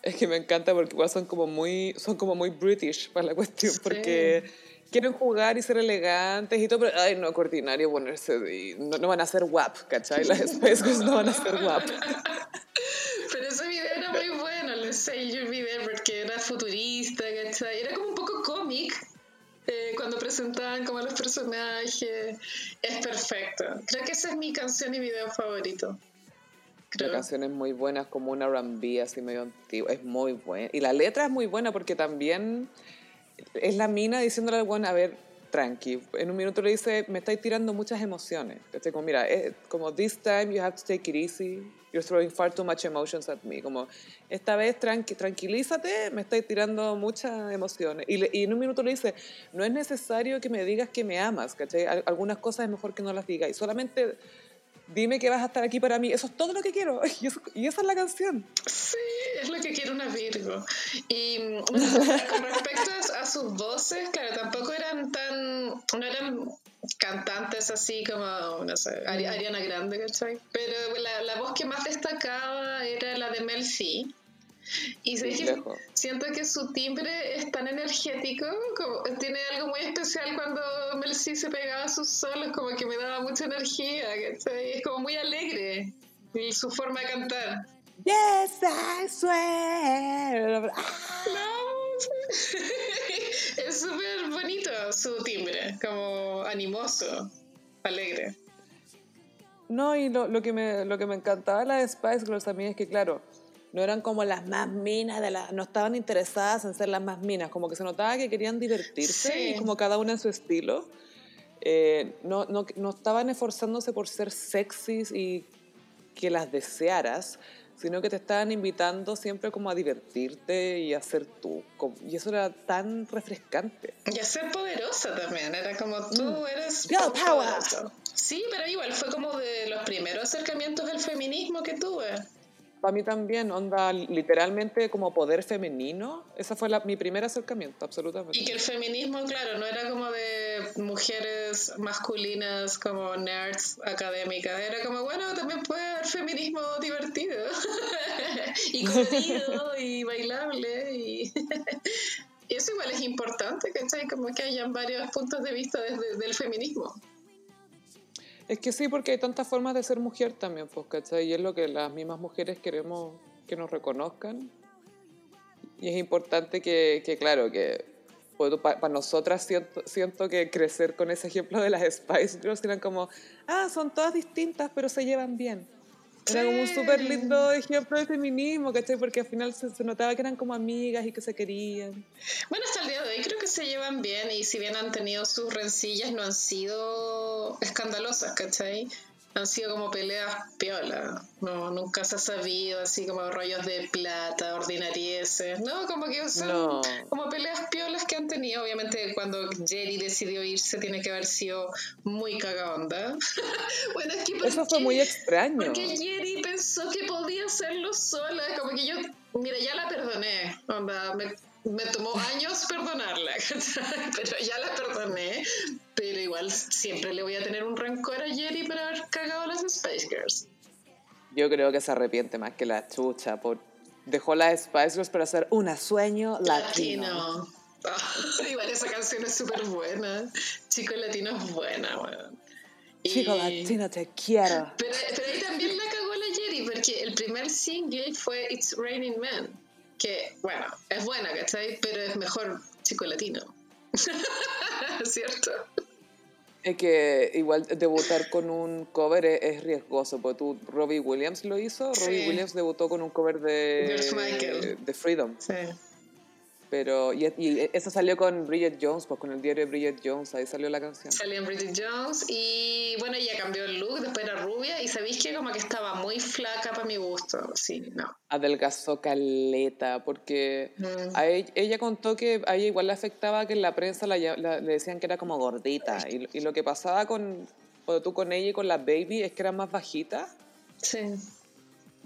Es que me encanta porque igual son como muy, son como muy british para la cuestión, porque quieren jugar y ser elegantes y todo, pero ay, no, ordinario ponerse, no, no, van a ser guap, ¿cachai? Las Spice Girls no van a ser guap. pero ese video era muy bueno, el Say You'll Be There, porque era futurista, ¿cachai? Era como un poco cómic, eh, cuando presentaban como a los personajes. Es perfecto. Creo que esa es mi canción y video favorito. La canción es muy buena, es como una R&B así medio antigua, es muy buena. Y la letra es muy buena porque también es la mina diciéndole al bueno, a ver, tranqui. En un minuto le dice, me estáis tirando muchas emociones. Como, mira, como this time you have to take it easy. You're throwing far too much emotions at me. Como, esta vez tranqui, tranquilízate, me estáis tirando muchas emociones. Y, y, en un minuto le dice, no es necesario que me digas que me amas, ¿cachai? Algunas cosas es mejor que no las digas. Y solamente dime que vas a estar aquí para mí. Eso es todo lo que quiero. Y, esa es la canción. Sí, es lo que quiere una Virgo. Y mm, con respecto a, sus voces, claro, tampoco eran tan. No eran cantantes así como, no sé, Ariana Grande, ¿cachai? Pero la, la voz que más destacaba era la de Mel C y siento que su timbre es tan energético, como, tiene algo muy especial cuando Mel C se pegaba a sus solos, como que me daba mucha energía, es como muy alegre y su forma de cantar. Yes, I swear. es súper bonito su timbre, como animoso, alegre. No, y lo, lo, que me, lo que me encantaba de la Spice Girls también es que, claro, no eran como las más minas, de la, no estaban interesadas en ser las más minas, como que se notaba que querían divertirse, y como cada una en su estilo. Eh, no, no, no, estaban esforzándose por ser sexys y que las desearas, sino que te estaban invitando siempre como a divertirte y a ser tú. Y eso era tan refrescante. Y a ser poderosa también, era como tú mm. eres... Girl power. Sí, pero igual fue como de los primeros acercamientos al feminismo que tuve. Para mí también, onda, literalmente como poder femenino. Ese fue mi primer acercamiento, absolutamente. Y que el feminismo, claro, no era como de mujeres masculinas como nerds académicas. Era como, bueno, también puede haber feminismo divertido. y colorido y bailable. Y, eso igual es importante, ¿cachai? Como que hayan varios puntos de vista desde, del feminismo. Es que sí, porque hay tantas formas de ser mujer también, pues, ¿cachai? Y es lo que las mismas mujeres queremos que nos reconozcan. Y es importante que, que claro, que pues, para nosotras siento, siento, que crecer con ese ejemplo de las Spice Girls eran como, ah, son todas distintas, pero se llevan bien. Era como un súper lindo ejemplo de feminismo, ¿cachai? Porque al final se, notaba que eran como amigas y que se querían. Bueno, hasta el día de hoy creo que se llevan bien y si bien han tenido sus rencillas, no han sido escandalosas, ¿cachai? Han sido como peleas piola. No, nunca se ha sabido así como rollos de plata, ordinarieses. No, como que son como peleas piolas que han tenido. Obviamente cuando Jerry decidió irse tiene que haber sido muy cagaonda. bueno, es que Eso fue muy extraño. Porque Jerry pensó que podía hacerlo sola. Como que yo Mira, ya la perdoné. Me, me tomó años perdonarla, pero ya la perdoné. Pero igual siempre le voy a tener un rencor a Jerry por haber cagado las Spice Girls. Yo creo que se arrepiente más que la chucha. Por... Dejó las Spice Girls para hacer un sueño latino. igual esa canción es súper buena. Chico latino es buena, weón. Chico latino, te quiero. Pero, pero ahí también la cagó la Jerry, porque el primer single fue It's Raining Men que, bueno, es buena, ¿cachai? Pero es mejor chico latino. ¿Cierto? Es que igual debutar con un cover es, riesgoso, porque tú, Robbie Williams lo hizo, Robbie Williams debutó con un cover de, de Freedom. Sí. Pero, y, y, eso salió con Bridget Jones, pues con el diario de Bridget Jones, ahí salió la canción. Salió en Bridget Jones y bueno, ella cambió el look, después era rubia y sabéis que como que estaba muy flaca para mi gusto, sí, no. Adelgazó caleta, porque mm. a ella, contó que a ella igual le afectaba que en la prensa le decían que era como gordita y, y, lo que pasaba con, tú con ella y con la baby es que era más bajita. Sí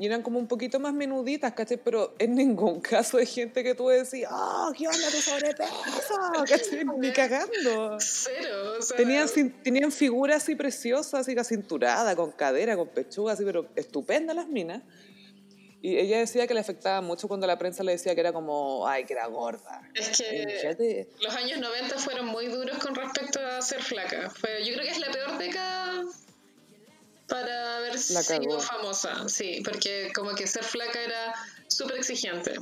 y eran como un poquito más menuditas, ¿cachai? Pero en ningún caso hay gente que tú decís, ¡oh, qué onda tu sobrepeso! ¿cachai? Ni cagando. Cero, o sea... Tenían, tenían figuras así preciosas, así cinturada, con cadera, con pechuga, así, pero estupendas las minas. Y ella decía que le afectaba mucho cuando la prensa le decía que era como, ay, que era gorda. Es que los años 90 fueron muy duros con respecto a ser flaca. Fue, yo creo que es la peor década para haber sido famosa, sí, porque como que ser flaca era súper exigente.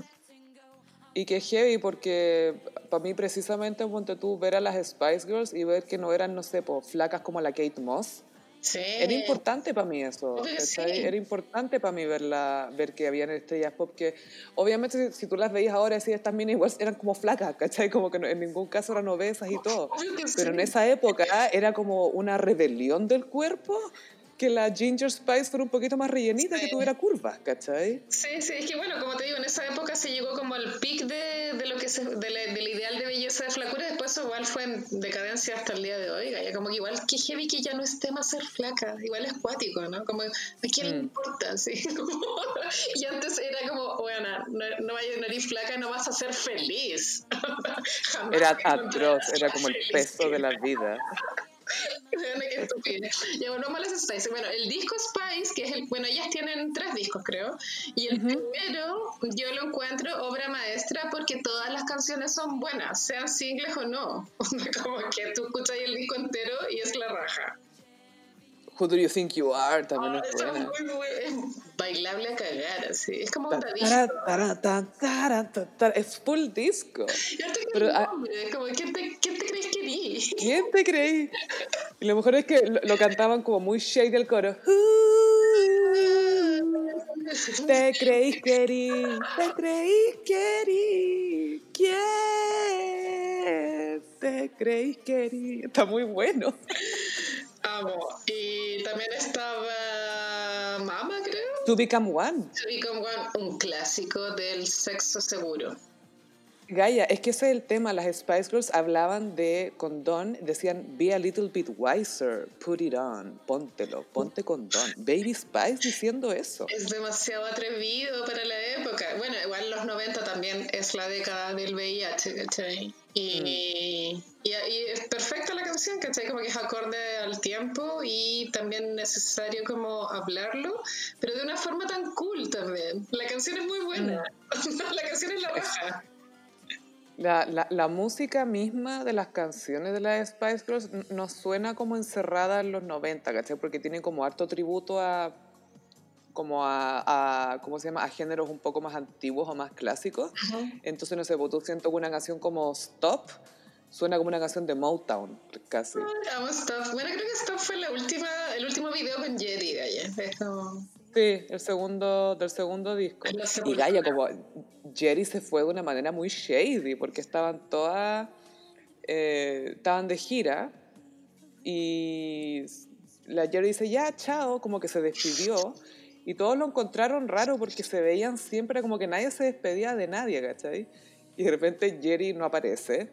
Y que heavy, porque para mí precisamente, ponte tú, ver a las Spice Girls y ver que no eran, no sé, flacas como la Kate Moss. Sí. Era importante para mí eso. Era importante para mí verla, ver que habían estrellas pop que, obviamente, si, tú las veías ahora, sí, estas minas igual eran como flacas, ¿cachai? Como que en ningún caso eran obesas y todo. Pero en esa época era como una rebelión del cuerpo que la Ginger Spice fuera un poquito más rellenita, que tuviera curvas, ¿cachai? Sí, sí, es que bueno, como te digo, en esa época se llegó como al pic de, de lo que se, del ideal de belleza de flacura, después igual fue en decadencia hasta el día de hoy, ya como que igual que heavy que ya no esté más ser flaca, igual es cuático, ¿no? Como, ¿a quién le mm. importa? ¿sí? y antes era como, bueno, no, no vayas a nariz flaca, no vas a ser feliz. era atroz, era como el peso de la vida. Bueno, el disco Spice, que es el. Bueno, ellas tienen tres discos, creo. Y el primero yo lo encuentro obra maestra porque todas las canciones son buenas, sean singles o no. Como que tú escuchas el disco entero y es la raja. Who Do You Think You Are también es buena. Es bailable a cagar. Es como un Es full disco. Pero, nombre, como, ¿quién te, ¿quién te crees que eres? ¿Quién te crees? Y lo mejor es que lo, cantaban como muy shade del coro. Te creí que eres, te creí que eres, ¿quién? Te creí que eres. Está muy bueno. Amo. Y también estaba Mama, creo. To Become One. To Become One, un clásico del sexo seguro. Gaia, es que ese es el tema. Las Spice Girls hablaban de condón, decían, be a little bit wiser, put it on, póntelo, ponte condón. Baby Spice diciendo eso. Es demasiado atrevido para la época. Bueno, igual los 90 también es la década del VIH, ¿cachai? Y, mm. y, es perfecta la canción, ¿cachai? Como que es acorde al tiempo y también necesario como hablarlo, pero de una forma tan cool también. La canción es muy buena. Mm. la canción es la baja. La, la, la, música misma de las canciones de las Spice Girls nos suena como encerrada en los 90, ¿cachai? Porque tiene como harto tributo a como a, a, ¿cómo se llama? a géneros un poco más antiguos o más clásicos. Entonces, no sé, pues tú siento que una canción como Stop suena como una canción de Motown, casi. amo Stop. Bueno, creo que Stop fue la última, el último video con Jetty, Es como... Sí, el segundo, del segundo disco. Y Gaia, como Jerry se fue de una manera muy shady, porque estaban todas, eh, estaban de gira y la Jerry dice, ya, chao, como que se despidió. Y todos lo encontraron raro porque se veían siempre como que nadie se despedía de nadie, ¿cachai? Y de repente Jerry no aparece.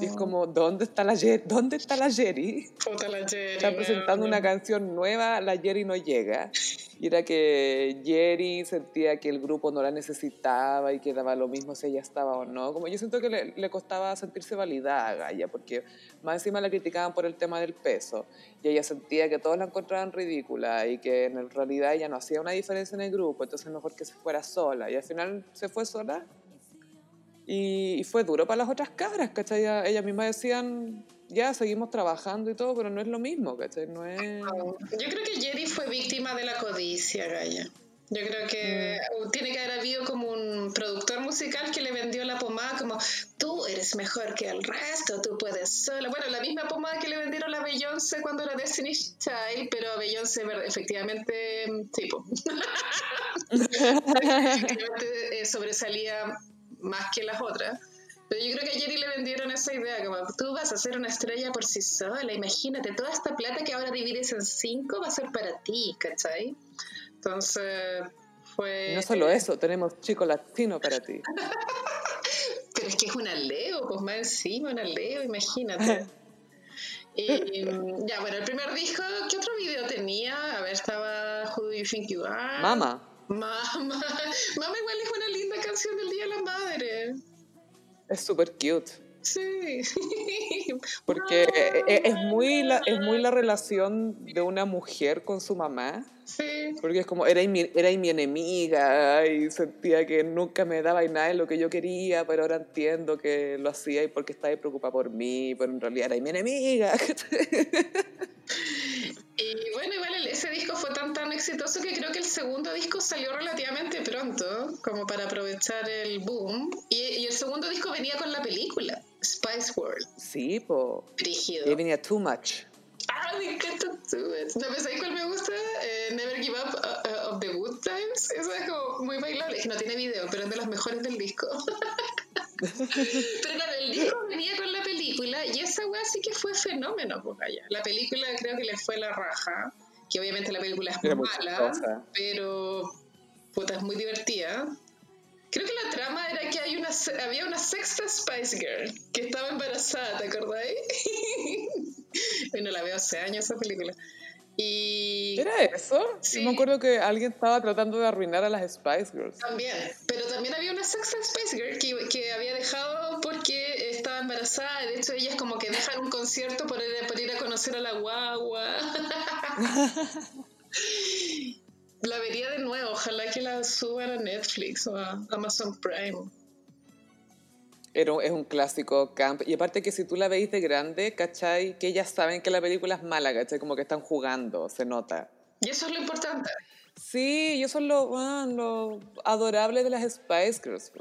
Y es como, ¿dónde está la Jerry? ¿Dónde está la Jerry? Puta la Jerry. Están presentando una canción nueva, la Jerry no llega. Y era que Jerry sentía que el grupo no la necesitaba y que daba lo mismo si ella estaba o no. Como yo siento que le, le costaba sentirse validada a Gaia, porque más encima la criticaban por el tema del peso. Y ella sentía que todos la encontraban ridícula y que en realidad ella no hacía una diferencia en el grupo, entonces mejor que se fuera sola. Y al final se fue sola y, fue duro para las otras cabras, ¿cachai? Ellas mismas decían, ya seguimos trabajando y todo, pero no es lo mismo, ¿cachai? No es... Yo creo que Jerry fue víctima de la codicia, Gaya. Yo creo que mm. tiene que haber habido como un productor musical que le vendió la pomada como tú eres mejor que el resto, tú puedes sola. Bueno, la misma pomada que le vendieron a Beyoncé cuando era Destiny's Child, pero Beyoncé efectivamente, tipo, efectivamente eh, sobresalía más que las otras. Pero yo creo que a Jerry le vendieron esa idea, como tú vas a ser una estrella por sí sola, imagínate, toda esta plata que ahora divides en cinco va a ser para ti, ¿cachai? Entonces fue... No solo eso, tenemos chico latino para ti. Pero es que es una Leo, pues más encima una Leo, imagínate. y ya, bueno, el primer disco, ¿qué otro video tenía? A ver, estaba Who Do You Think You Are? Mama. Mama. Mama igual es canción del Día de la Madre. Es súper cute. Sí. Porque e, e, es, muy la, es muy la relación de una mujer con su mamá. Sí. Porque es como, era mi, era mi enemiga y sentía que nunca me daba nada de lo que yo quería, pero ahora entiendo que lo hacía y porque estaba preocupada por mí, pero en realidad era mi enemiga. Y bueno, igual ese disco fue tan tan exitoso que creo que el segundo disco salió relativamente pronto, como para aprovechar el boom. Y, el segundo disco venía con la película, Spice World. Sí, po. Rígido. Y venía Too Much. Ah, me encanta Too Much. ¿No pensáis cuál me gusta? Eh, Never Give Up uh, uh, of the Good Times. Eso es como muy bailable. No tiene video, pero es de las mejores del disco. Pero claro, el disco venía con la película y esa weá sí que fue fenómeno, pues allá. La película creo que le fue la raja, que obviamente la película es mala, pero puta, es muy divertida. Creo que la trama era que hay una, había una sexta Spice Girl que estaba embarazada, ¿te acordáis? bueno, la veo hace años esa película. Y... ¿Era eso? Sí. me acuerdo que alguien estaba tratando de arruinar a las Spice Girls. También, pero también había una sexta Spice Girl que, que había dejado porque estaba embarazada. De hecho, ellas como que dejan un concierto por ir, por ir a conocer a la guagua. la vería de nuevo, ojalá que la suban a Netflix o a Amazon Prime es un clásico camp. Y aparte que si tú la veis de grande, ¿cachai? Que ellas saben que la película es mala, ¿cachai? Como que están jugando, se nota. Y eso es lo importante. Sí, y eso es lo, lo adorable de las Spice Girls.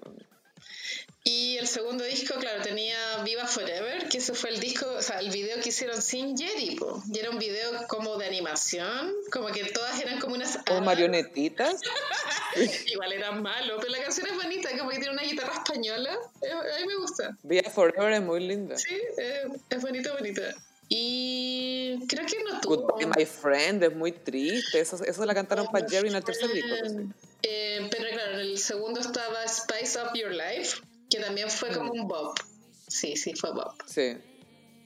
Y el segundo disco, claro, tenía Viva Forever, que ese fue el disco, o sea, el video que hicieron sin Jerry, y era un video como de animación, como que todas eran como unas... O marionetitas. Igual era malo, pero la canción es bonita, como que tiene una guitarra española, eh, a mí me gusta. Viva Forever es muy linda. Sí, eh, es bonita, bonita. Y creo que no tuvo. Goodbye, my friend, es muy triste. Eso, eso la cantaron para Jerry en el tercer disco. Eh, pero claro, en el segundo estaba Spice Up Your Life, que también fue como un bop. Sí, sí, fue bop. Sí.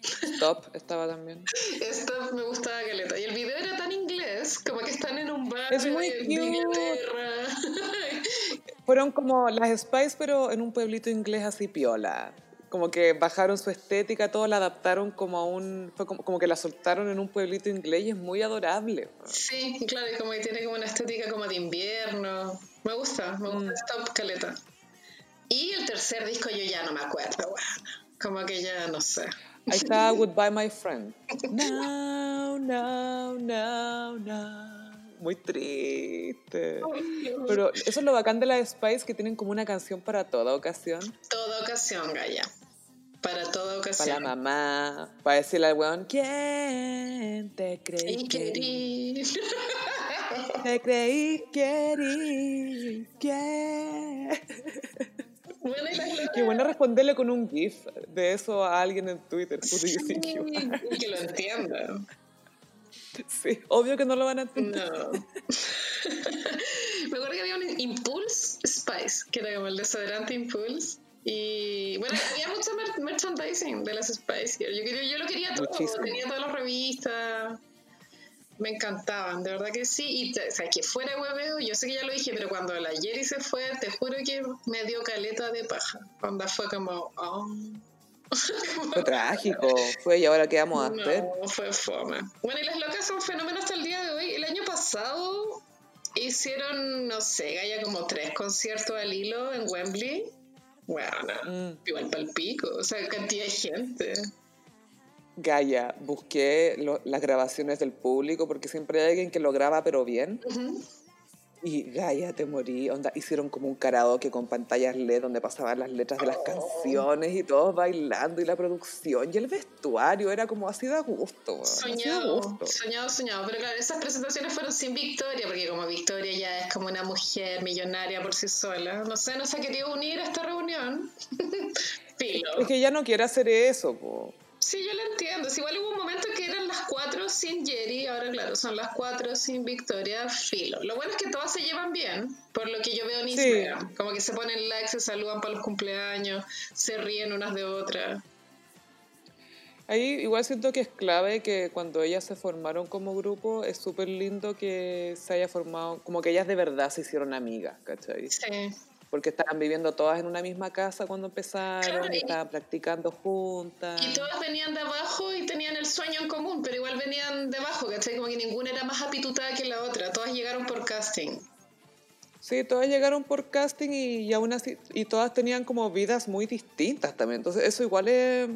Stop estaba también. Stop me gustaba caleta. Y el video era tan inglés, como que están en un bar es muy de, Inglaterra. Fueron como las Spice, pero en un pueblito inglés así piola. Como que bajaron su estética, todo la adaptaron como a un. Fue como, como que la soltaron en un pueblito inglés y es muy adorable. Sí, claro, y como que tiene como una estética como de invierno. Me gusta, me gusta mm. Stop Caleta. Y el tercer disco yo ya no me acuerdo, bueno, como que ya no sé. Ahí está Goodbye My Friend. No, no, no, no. Muy triste. Pero eso es lo bacán de la Spice, que tienen como una canción para toda ocasión. Toda ocasión, Gaya. Para toda ocasión. Para la mamá, para decirle al weón, ¿quién te creí? querí? Te creí, querí, ¿quién? Qué bueno responderle con un GIF de eso a alguien en Twitter. Sí, que lo entienda. Sí, obvio que no lo van a entender. No. Me acuerdo que había un Impulse Spice, que era como el desodorante Impulse. Y bueno, había mucho merchandising de las Spice Yo, quería, yo lo quería todo, tenía todas las revistas. Me encantaban, de verdad que sí. Y o sea, que fuera hueveo, yo sé que ya lo dije, pero cuando la Jerry se fue, te juro que me dio caleta de paja. Cuando fue como, oh. Fue trágico, fue y ahora qué vamos a hacer. No, fue fome. Bueno, y las locas son fenómenos hasta el día de hoy. El año pasado hicieron, no sé, Gaya como tres conciertos al hilo en Wembley. Bueno, mm. igual para el pico, o sea, cantidad de gente. Gaia, busqué las grabaciones del público porque siempre hay alguien que lo graba pero bien. Y Gaia, te morí. Onda, hicieron como un karaoke con pantallas LED donde pasaban las letras de las oh. canciones y todos bailando y la producción y el vestuario era como así de gusto. Soñado, soñado, soñado. Pero claro, esas presentaciones fueron sin Victoria porque como Victoria ya es como una mujer millonaria por sí sola, no sé, no se ha querido unir a esta reunión. Es que ella no quiere hacer eso, po. Sí, yo lo entiendo. igual hubo un momento que eran las cuatro sin Jerry, ahora claro, son las cuatro sin Victoria, filo. Lo bueno es que todas se llevan bien, por lo que yo veo en Instagram. Como que se ponen likes, se saludan para los cumpleaños, se ríen unas de otras. Ahí igual siento que es clave que cuando ellas se formaron como grupo, es súper lindo que se haya formado, como que ellas de verdad se hicieron amigas, ¿cachai? Sí porque estaban viviendo todas en una misma casa cuando empezaron, y, estaban practicando juntas. Y todas venían de abajo y tenían el sueño en común, pero igual venían de abajo, ¿cachai? Como que ninguna era más apitutada que la otra, todas llegaron por casting. Sí, todas llegaron por casting y, y aún así, y todas tenían como vidas muy distintas también, entonces eso igual es...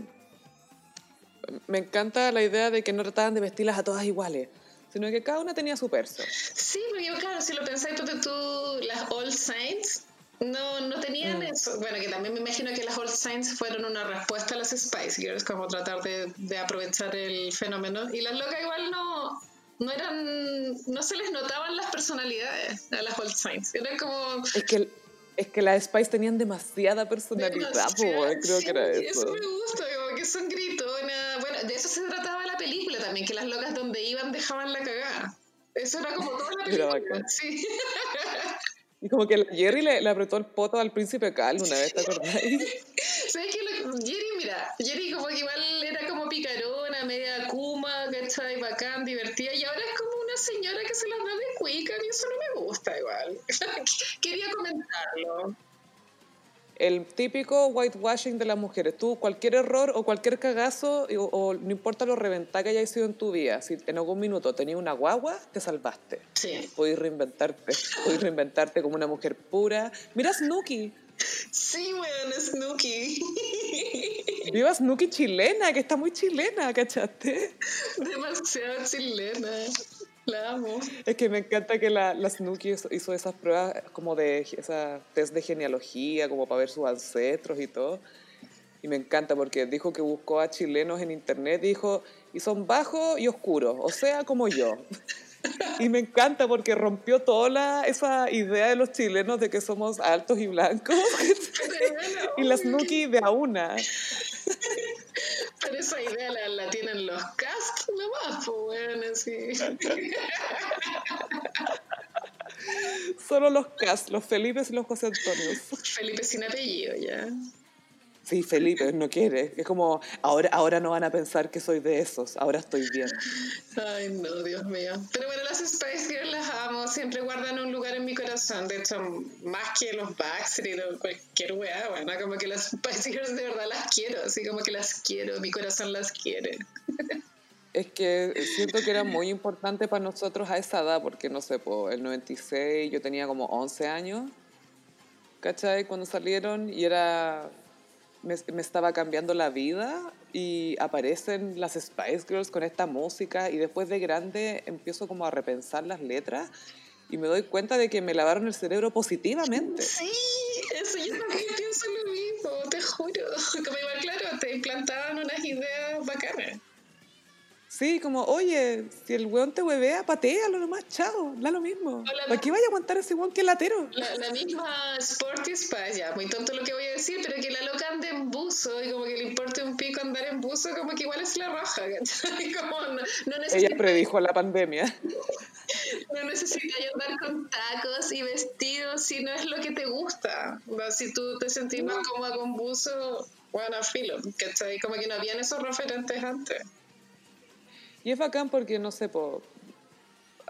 Me encanta la idea de que no trataban de vestirlas a todas iguales sino que cada una tenía su perso. Sí, porque claro, si lo pensáis tú, las All Saints no, no tenían mm. eso. Bueno, que también me imagino que las Old Saints fueron una respuesta a las Spice Girls, como tratar de, de aprovechar el fenómeno. Y las locas igual no, no eran, no se les notaban las personalidades a las Old Saints. Era como... Es que, es que las Spice tenían demasiada personalidad, creo que era eso. Eso me gusta, como que son gritonas. Bueno, de eso se trataba la película también, que las locas donde iban dejaban la cagada. Eso era como toda la película. Sí. Y como que Jerry le, le, apretó el poto al príncipe Cal una vez, ¿te acordáis? ¿Sabes qué? Jerry, mira, Jerry como que igual era como picarona, media kuma, ¿cachai? Bacán, divertida, y ahora es como una señora que se las da de cuica, y eso no me gusta igual. Quería comentarlo el típico whitewashing de las mujeres. Tú, cualquier error o cualquier cagazo, o, no importa lo reventada que hayas sido en tu vida, si en algún minuto tenías una guagua, te salvaste. Sí. Puedes reinventarte, puedes reinventarte como una mujer pura. Mira Snooki. Sí, weón, Snooki. Viva Snooki chilena, que está muy chilena, ¿cachaste? Demasiado chilena. La amo. Es que me encanta que la, la Snooki hizo esas pruebas como de esa test de genealogía, como para ver sus ancestros y todo. Y me encanta porque dijo que buscó a chilenos en internet dijo, y son bajos y oscuros, o sea, como yo. Y me encanta porque rompió toda la, esa idea de los chilenos de que somos altos y blancos. y la Snooki de a una. Pero esa idea la, tienen los cast nomás, pues bueno, así. Solo los cast, los Felipe y los José Antonio. Felipe sin apellido, ya. Sí, Felipe no quiere. Es como, ahora, ahora no van a pensar que soy de esos, ahora estoy bien. Ay, no, Dios mío. Pero bueno, las Spice Girls las amo, siempre guardan un lugar en mi corazón. De hecho, más que los Backstreet o cualquier weá, bueno, como que las Spice Girls de verdad las quiero, así como que las quiero, mi corazón las quiere. Es que siento que era muy importante para nosotros a esa edad, porque no sé, por el 96 yo tenía como 11 años, ¿cachai? Cuando salieron y era me, estaba cambiando la vida y aparecen las Spice Girls con esta música y después de grande empiezo como a repensar las letras y me doy cuenta de que me lavaron el cerebro positivamente. Sí, eso yo también pienso lo mismo, Sí, como, oye, si el weón te huevea, patealo nomás, chao, da lo mismo. ¿Para qué vaya a aguantar ese weón que es latero? La, misma Sporty Spice, ya, muy tonto lo que voy a decir, pero que la loca ande en buzo y como que le importe un pico andar en buzo, como que igual es la raja, como no, no Ella predijo la pandemia. No necesitas andar con tacos y vestidos si no es lo que te gusta. Si tú te sentís más cómoda con buzo, bueno, filo, ¿cachai? Como que no habían esos referentes antes. Y es bacán porque, no sé,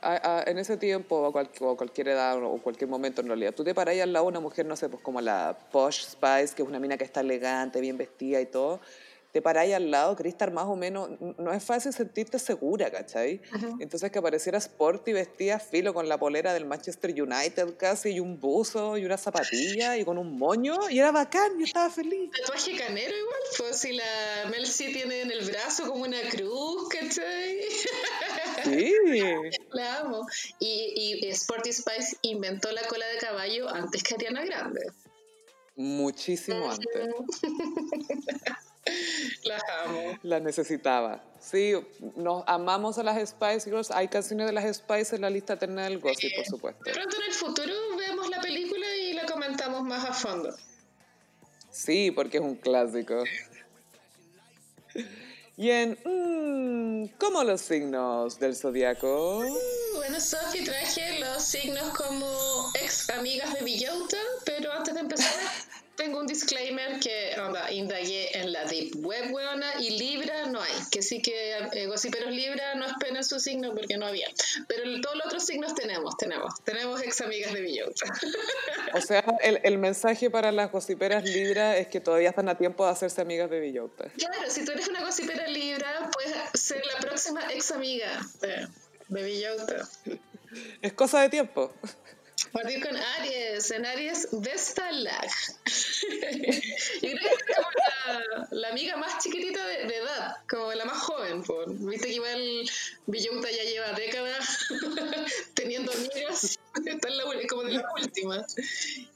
en ese tiempo, o, a cualquier edad, o cualquier momento en realidad, tú te paras al lado una mujer, no sé, pues como la Posh Spice, que es una mina que está elegante, bien vestida y todo, te paráis al lado, querés estar más o menos, no es fácil sentirte segura, ¿cachai? Entonces que apareciera Sporty vestida filo con la polera del Manchester United casi, y un buzo, y una zapatilla, y con un moño, y era bacán, yo estaba feliz. Tatuaje canero igual, pues si la Mel C tiene en el brazo como una cruz, ¿cachai? Sí. la amo. Y, y Sporty Spice inventó la cola de caballo antes que Ariana Grande. Muchísimo antes. Las amo. Las necesitaba. Sí, nos amamos a las Spice Girls. Hay canciones de las Spice en la lista eterna del gossip, por supuesto. De pronto en el futuro vemos la película y la comentamos más a fondo. Sí, porque es un clásico. Y en mm, ¿Cómo los signos del zodiaco? Uh, bueno, Sophie traje los signos como ex amigas de Villota, pero antes de empezar tengo un disclaimer que onda, indagué en la Deep Web, weona, y Libra no hay. Que sí que eh, Gossiperos Libra no esperen su signo porque no había. Pero todos los otros signos tenemos, tenemos. Tenemos ex amigas de Villota. O sea, el, el, mensaje para las Gossiperas Libra es que todavía están a tiempo de hacerse amigas de Villota. Claro, si tú eres una Gossipera Libra, puedes ser la próxima ex amiga de, de Villota. Es cosa de tiempo. Partir con Aries. En Aries, Vestalag. Yo creo que es como la, amiga más chiquitita de, edad, como la más joven. Viste que igual Villota ya lleva décadas teniendo amigas. Está en la, como de la última.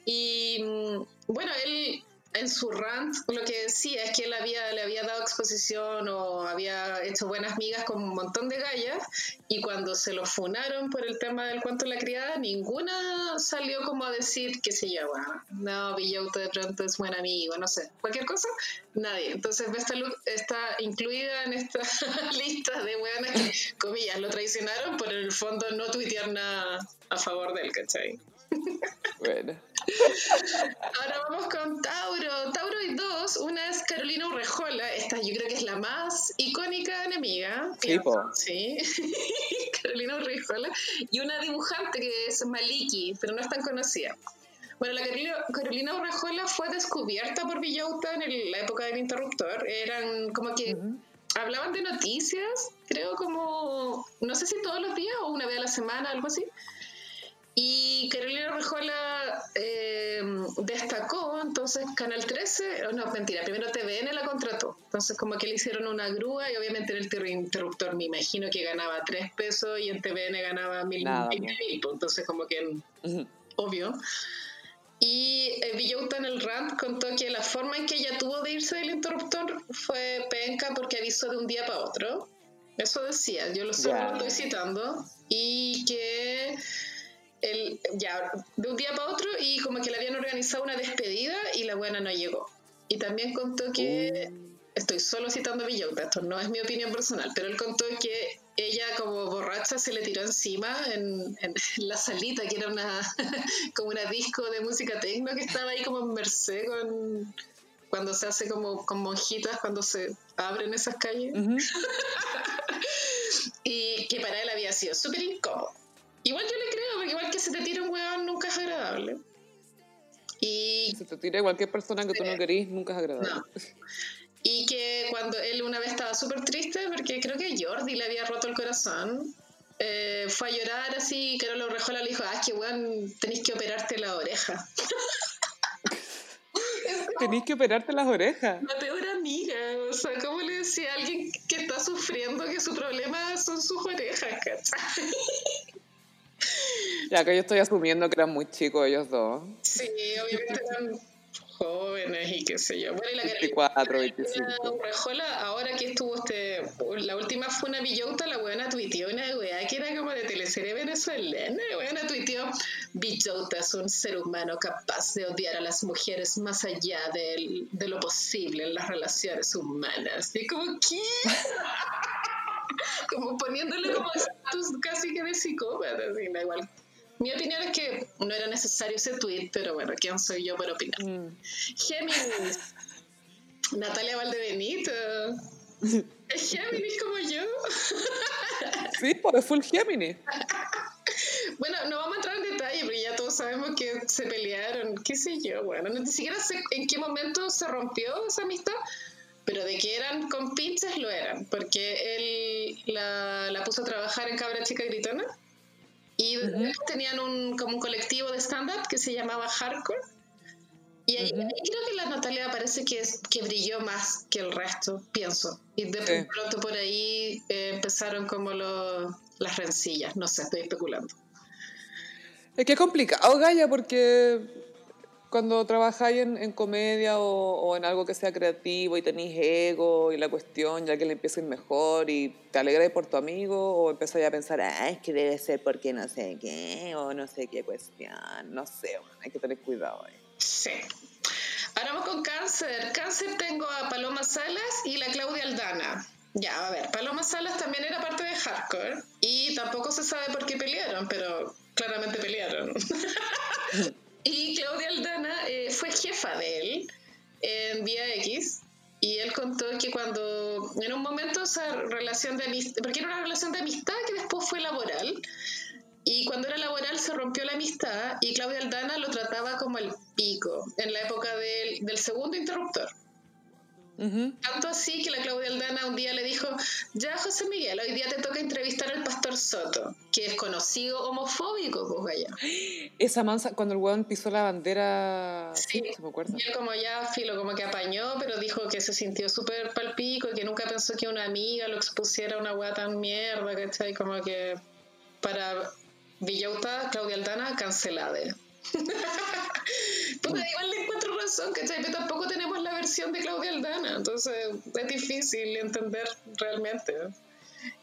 Y mm, bueno, él en su rant lo que decía es que él había, le había dado exposición o había hecho buenas migas con un montón de gallas y cuando se lo funaron por el tema del cuento de la criada, ninguna salió como a decir, qué sé yo, bueno, no, Villauta de pronto es buen amigo, no sé, cualquier cosa, nadie. Entonces Vestaluk está incluida en esta lista de buenas que, comillas, lo traicionaron por en el fondo no tuitear nada a favor del, ¿cachai? Bueno. Ahora vamos con Tauro. Tauro y dos. Una es Carolina Urrejola. Esta yo creo que es la más icónica enemiga. Sí, Carolina Urrejola. Y una dibujante que es Maliki, pero no es tan conocida. Bueno, la Carolina, Urrejola fue descubierta por Villauta en la época del interruptor. Eran como que hablaban de noticias, creo como, no sé si todos los días o una vez a la semana, algo así. Y Carolina Rejola eh, destacó, entonces Canal 13, no, mentira, primero TVN la contrató. Entonces como que le hicieron una grúa y obviamente en el interruptor me imagino que ganaba 3 pesos y en TVN ganaba mil, mil, pues, entonces como que obvio. Y eh, en el rant contó que la forma en que ella tuvo de irse del interruptor fue penca porque avisó de un día para otro. Eso decía, yo lo, solo estoy citando. Y que el, ya de un día para otro y como que le habían organizado una despedida y la buena no llegó. Y también contó que, uh. estoy solo citando a Villota, esto no es mi opinión personal, pero él contó que ella como borracha se le tiró encima en, en la salita, que era una como una disco de música tecno que estaba ahí como en Merced con cuando se hace como con monjitas cuando se abren esas calles. y que para él había sido súper incómodo. Igual yo le creo, porque igual que se te tire un huevón nunca es agradable. Y... Se te tire cualquier persona que tú no querís, nunca es agradable. Y que cuando él una vez estaba súper triste, porque creo que Jordi le había roto el corazón, eh, fue a llorar así, que no lo Rejola le dijo, ah, que weón, tenéis que operarte la oreja. Tenéis que operarte las orejas. La peor amiga, o sea, ¿cómo le decía a alguien que está sufriendo que su problema son sus orejas, ¿cachai? Ya que yo estoy asumiendo que eran muy chicos ellos dos. Sí, obviamente eran jóvenes y qué sé yo. Bueno, y la 24, 25. Rejola, ahora que estuvo este, la última fue una Villota, la buena tuiteó una weá que era como de teleserie venezolana. La buena tuiteó, Villota es un ser humano capaz de odiar a las mujeres más allá de, de lo posible en las relaciones humanas. Y como, ¿qué? como poniéndole como estatus casi que de psicópata, así, da igual. Mi opinión es que no era necesario ese tweet, pero bueno, ¿quién soy yo para opinar? Mm. Géminis. Natalia Valdebenito. ¿Es Géminis como yo? sí, porque full Géminis. bueno, no vamos a entrar en detalle, pero ya todos sabemos que se pelearon, qué sé yo, bueno, ni siquiera sé en qué momento se rompió esa amistad pero de que eran compinches lo eran, porque él la, la puso a trabajar en Cabra Chica Gritona y tenían un, como un colectivo de stand-up que se llamaba Hardcore. Y ahí, creo que la Natalia parece que, que brilló más que el resto, pienso. Y de pronto por ahí eh, empezaron como las rencillas, no sé, estoy especulando. Es que es complicado, Gaya, porque cuando trabajáis en, comedia o, en algo que sea creativo y tenéis ego y la cuestión, ya que le empieza a ir mejor y te alegráis por tu amigo o empezáis a pensar, ah, es que debe ser porque no sé qué o no sé qué cuestión, no sé, hay que tener cuidado ahí. Sí. Ahora vamos con cáncer. Cáncer tengo a Paloma Salas y la Claudia Aldana. Ya, a ver, Paloma Salas también era parte de Hardcore y tampoco se sabe por qué pelearon, pero claramente pelearon. Y Claudia Aldana eh, fue jefa de él en Vía X. Y él contó que cuando, en un momento, esa relación de amistad, porque era una relación de amistad que después fue laboral, y cuando era laboral se rompió la amistad y Claudia Aldana lo trataba como el pico, en la época del, del segundo interruptor. Tanto así que la Claudia Aldana un día le dijo, ya José Miguel, hoy día te toca entrevistar al pastor Soto, que es conocido homofóbico, pues allá. Esa mansa, cuando el weón pisó la bandera, sí, me acuerdo. Y él como ya, filo, como que apañó, pero dijo que se sintió súper palpico y que nunca pensó que una amiga lo expusiera a una weá tan mierda, ¿cachai? Como que para Villauta, Claudia Aldana, cancelada. Porque igual le encuentro razón, ¿cachai? Pero tampoco tenemos la versión de Claudia Aldana, entonces es difícil entender realmente.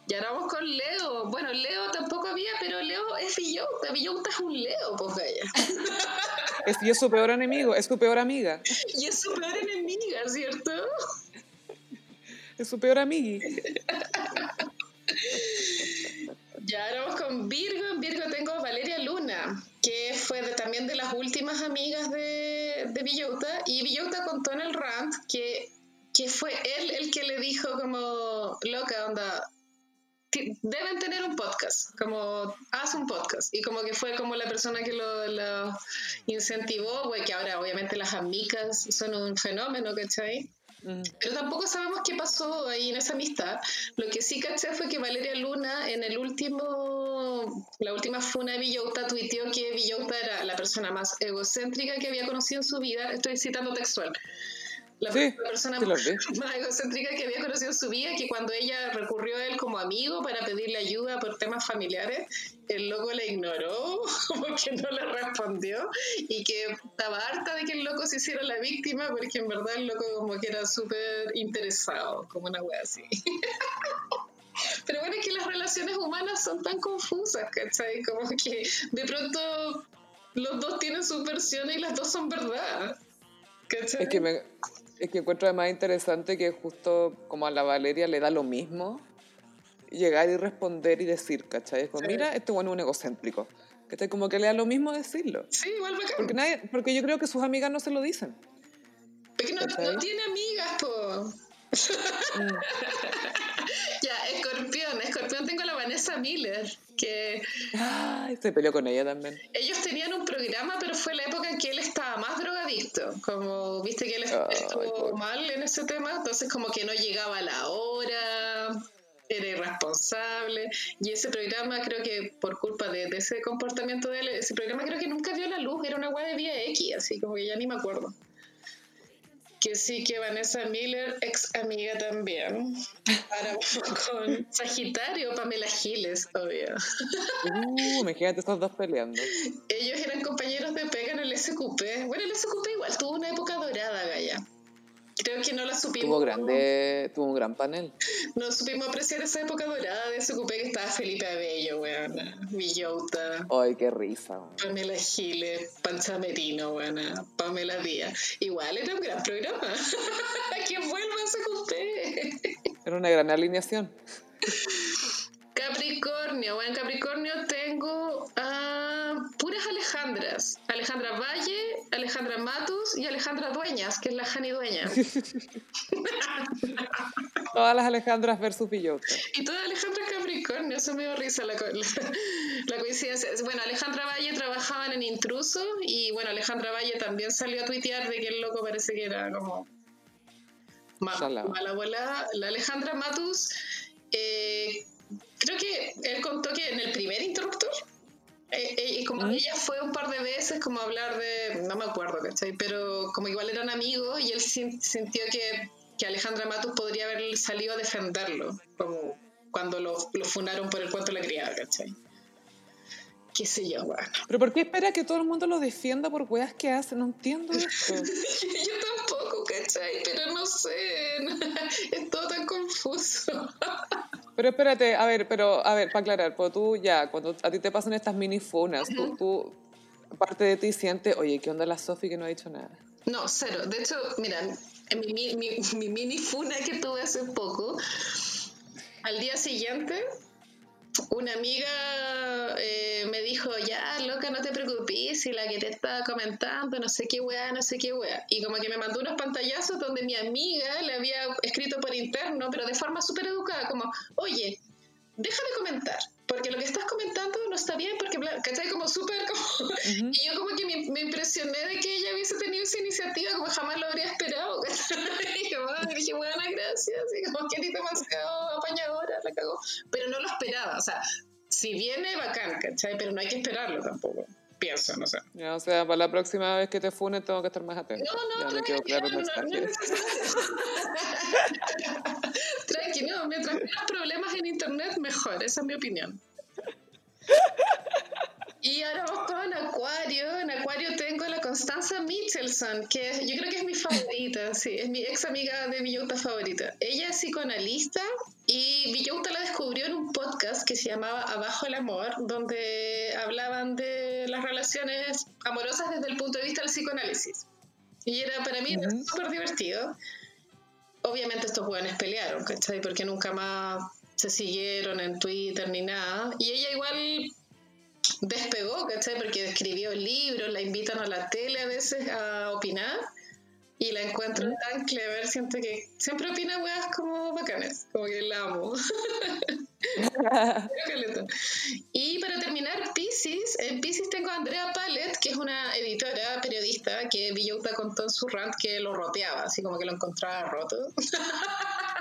Y ahora vamos con Leo. Bueno, Leo tampoco había, pero Leo es Villota. Villota es un Leo, pues Es, y es su peor enemigo, es su peor amiga. Y es su peor enemiga, ¿cierto? Es su peor amiga. Ya ahora vamos con Virgo. En Virgo tengo a Valeria Luna, que fue también de las últimas amigas de, de Villota. Y Villota contó en el rant que, que fue él el que le dijo como, loca, onda, deben tener un podcast, como haz un podcast. Y como que fue como la persona que lo, lo incentivó, güey, que ahora obviamente las amigas son un fenómeno, ¿cachai? Mm. Pero tampoco sabemos qué pasó ahí en esa amistad. Lo que sí caché fue que Valeria Luna en el último, la última funa de Villota tuiteó que Villota era la persona más egocéntrica que había conocido en su vida. Estoy citando textual la, persona más, egocéntrica que había conocido en su vida, que cuando ella recurrió a él como amigo para pedirle ayuda por temas familiares, el loco la ignoró, como que no le respondió, y que estaba harta de que el loco se hiciera la víctima, porque en verdad el loco como que era súper interesado, como una wea así. Pero bueno, es que las relaciones humanas son tan confusas, ¿cachai? Como que de pronto los dos tienen sus versiones y las dos son verdad. ¿cachai? Es que me, es que encuentro además interesante que justo como a la Valeria le da lo mismo llegar y responder y decir, ¿cachai? Es como, mira, este bueno es un egocéntrico. ¿Cachai? Como que le da lo mismo decirlo. Sí, igual bacán. Porque, nadie, porque yo creo que sus amigas no se lo dicen. Porque no, no tiene amigas, po. Mm. ya, escorpión. Escorpión tengo a la Vanessa Miller que... Ay, se peleó con ella también. Ellos tenían un programa, pero fue la época en que él estaba más drogadicto. Como, viste que él estuvo mal en ese tema, entonces como que no llegaba a la hora, era irresponsable. Y ese programa creo que por culpa de, ese comportamiento de él, ese programa creo que nunca vio la luz, era una web de vía X, así como que ya ni me acuerdo que sí, que Vanessa Miller, ex amiga también. Ahora con Sagitario, Pamela Giles, obvio. Uh, imagínate estos dos peleando. Ellos eran compañeros de pega en el SQP. Bueno, el SQP igual tuvo una época dorada, Gaya. Creo que no la supimos. Tuvo, grande, tuvo un gran panel. No supimos apreciar esa época dorada de SQP que estaba Felipe Abello, weón. Villota. Ay, qué risa. Pamela Giles, Pancha Merino, weón. Pamela Díaz. Igual era un gran programa. que vuelva a SQP. Era una gran alineación. Capricornio. Bueno, Capricornio puras Alejandras. Alejandra Valle, Alejandra Matus y Alejandra Dueñas, que es la Jani Dueña. todas las Alejandras versus Villota. Y todas Alejandras Capricornio eso me dio risa la, la, coincidencia. Bueno, Alejandra Valle trabajaban en Intruso y bueno, Alejandra Valle también salió a tuitear de que el loco parece que era como mala, mala volada. La Alejandra Matus, eh, creo que él contó que en el primer interruptor, eh, eh, y como ella fue un par de veces como a hablar de, no me acuerdo, ¿cachai? Pero como igual eran amigos y él sintió que, que Alejandra Matus podría haber salido a defenderlo, como cuando lo, lo funaron por el cuento de la criada, ¿cachai? qué sé yo, bueno. Pero ¿por qué espera que todo el mundo lo defienda por weas que hace? No entiendo esto. yo tampoco, ¿cachai? Pero no sé, es todo tan confuso. Pero espérate, a ver, pero a ver, para aclarar, pues tú ya, cuando a ti te pasan estas mini funas, tú, tú, parte de ti sientes, oye, ¿qué onda la Sofi que no ha dicho nada? No, cero. De hecho, mira, en mi, mi, mi mini funa que tuve hace poco, al día siguiente una amiga eh, me dijo, ya, loca, no te preocupes, si la que te estaba comentando, no sé qué weá, no sé qué weá. Y como que me mandó unos pantallazos donde mi amiga le había escrito por interno, pero de forma súper educada, como, oye, deja de comentar, porque lo que estás comentando no está bien, porque, ¿cachai? Como súper, como... Y yo como que me, impresioné de que ella hubiese tenido esa iniciativa, como jamás lo habría esperado, Y dije, buenas gracias, y como que demasiado apañadora, la cagó. Pero no lo esperaba, o sea, si viene, bacán, ¿cachai? Pero no hay que esperarlo tampoco pienso, no sé. Ya, o sea, para la próxima vez que te funen tengo que estar más atento. No, no, ya me quedó claro el mensaje. Tranqui, no, mientras menos problemas en internet, mejor, esa es mi opinión. Y ahora vamos con Acuario. En Acuario tengo a la Constanza Michelson, que yo creo que es mi favorita, sí, es mi ex amiga de Villota favorita. Ella es psicoanalista y Villota la descubrió en un podcast que se llamaba Abajo el Amor, donde hablaban de las relaciones amorosas desde el punto de vista del psicoanálisis. Y era para mí súper divertido. Obviamente estos jóvenes pelearon, ¿cachai? Porque nunca más se siguieron en Twitter ni nada. Y ella igual despegó, ¿cachai? Porque escribió libros, la invitan a la tele a veces a opinar y la encuentro tan clever, siento que siempre opina weas como bacanes, como que la amo. y para terminar, Pisces, en Pisces tengo a Andrea Pallet, que es una editora, periodista, que Villota contó en su rant que lo roteaba, así como que lo encontraba roto.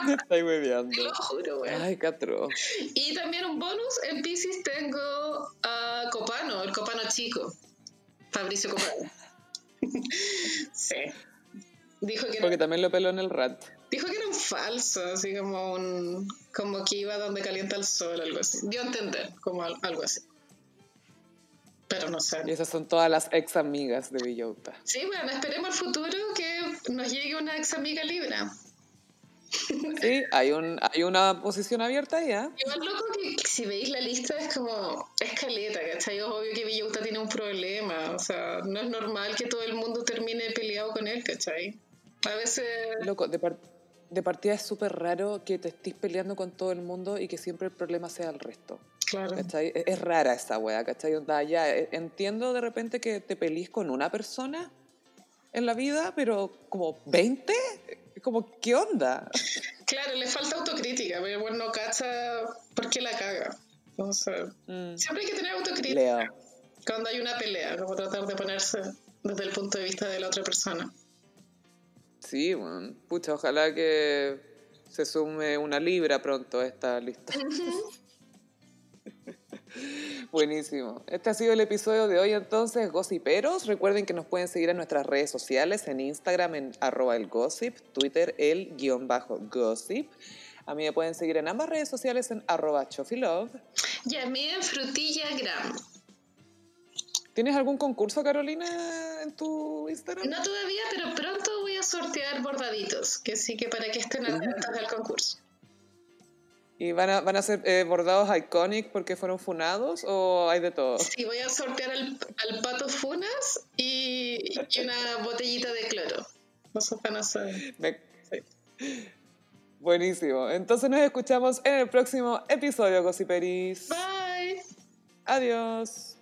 Me estoy bebiendo. Lo juro, weón. Ay, catro. Y también un bonus, en Pisces tengo a Copano, el Copano chico, Fabricio Copano. sí. Dijo que Porque también lo peló en el rat. Dijo que era un falso, así como un como que iba donde calienta el sol, algo así. Dio a entender, como algo así. Pero no sé. Y esas son todas las ex amigas de Villota. Sí, bueno, esperemos el futuro que nos llegue una ex amiga Libra. Sí, hay, un, hay una posición abierta ahí, ¿eh? Igual loco que si veis la lista es como escaleta, ¿cachai? Obvio que Villota tiene un problema, o sea, no es normal que todo el mundo termine peleado con él, ¿cachai? A veces... Loco, de, de partida es súper raro que te estés peleando con todo el mundo y que siempre el problema sea el resto. Claro. ¿cachai? E-, es, rara esa wea, ¿cachai? ya, e, entiendo de repente que te pelís con una persona en la vida, pero como 20, como, ¿qué onda? Claro, le falta autocrítica, pero bueno, no cacha por qué la caga. Mm. Siempre hay que tener autocrítica. Cuando hay una pelea, como tratar de ponerse desde el punto de vista de la otra persona. Sí, bueno, pucha, ojalá que se sume una libra pronto a esta lista. Buenísimo. Este ha sido el episodio de hoy entonces, Gossiperos. Recuerden que nos pueden seguir en nuestras redes sociales, en Instagram en arroba el gossip, Twitter el guion bajo gossip. A mí me pueden seguir en ambas redes sociales en arroba chofilove. Y a mí en frutillagram. ¿Tienes algún concurso, Carolina, en tu Instagram? No todavía, pero pronto voy a sortear bordaditos, que sí que para que estén atentos al concurso. ¿Y van a, van a ser eh, bordados iconic porque fueron funados o hay de todo? Sí, voy a sortear al, pato funas y, una botellita de cloro. No van a ser. Buenísimo. Entonces nos escuchamos en el próximo episodio, Gossiperis. Bye. Adiós.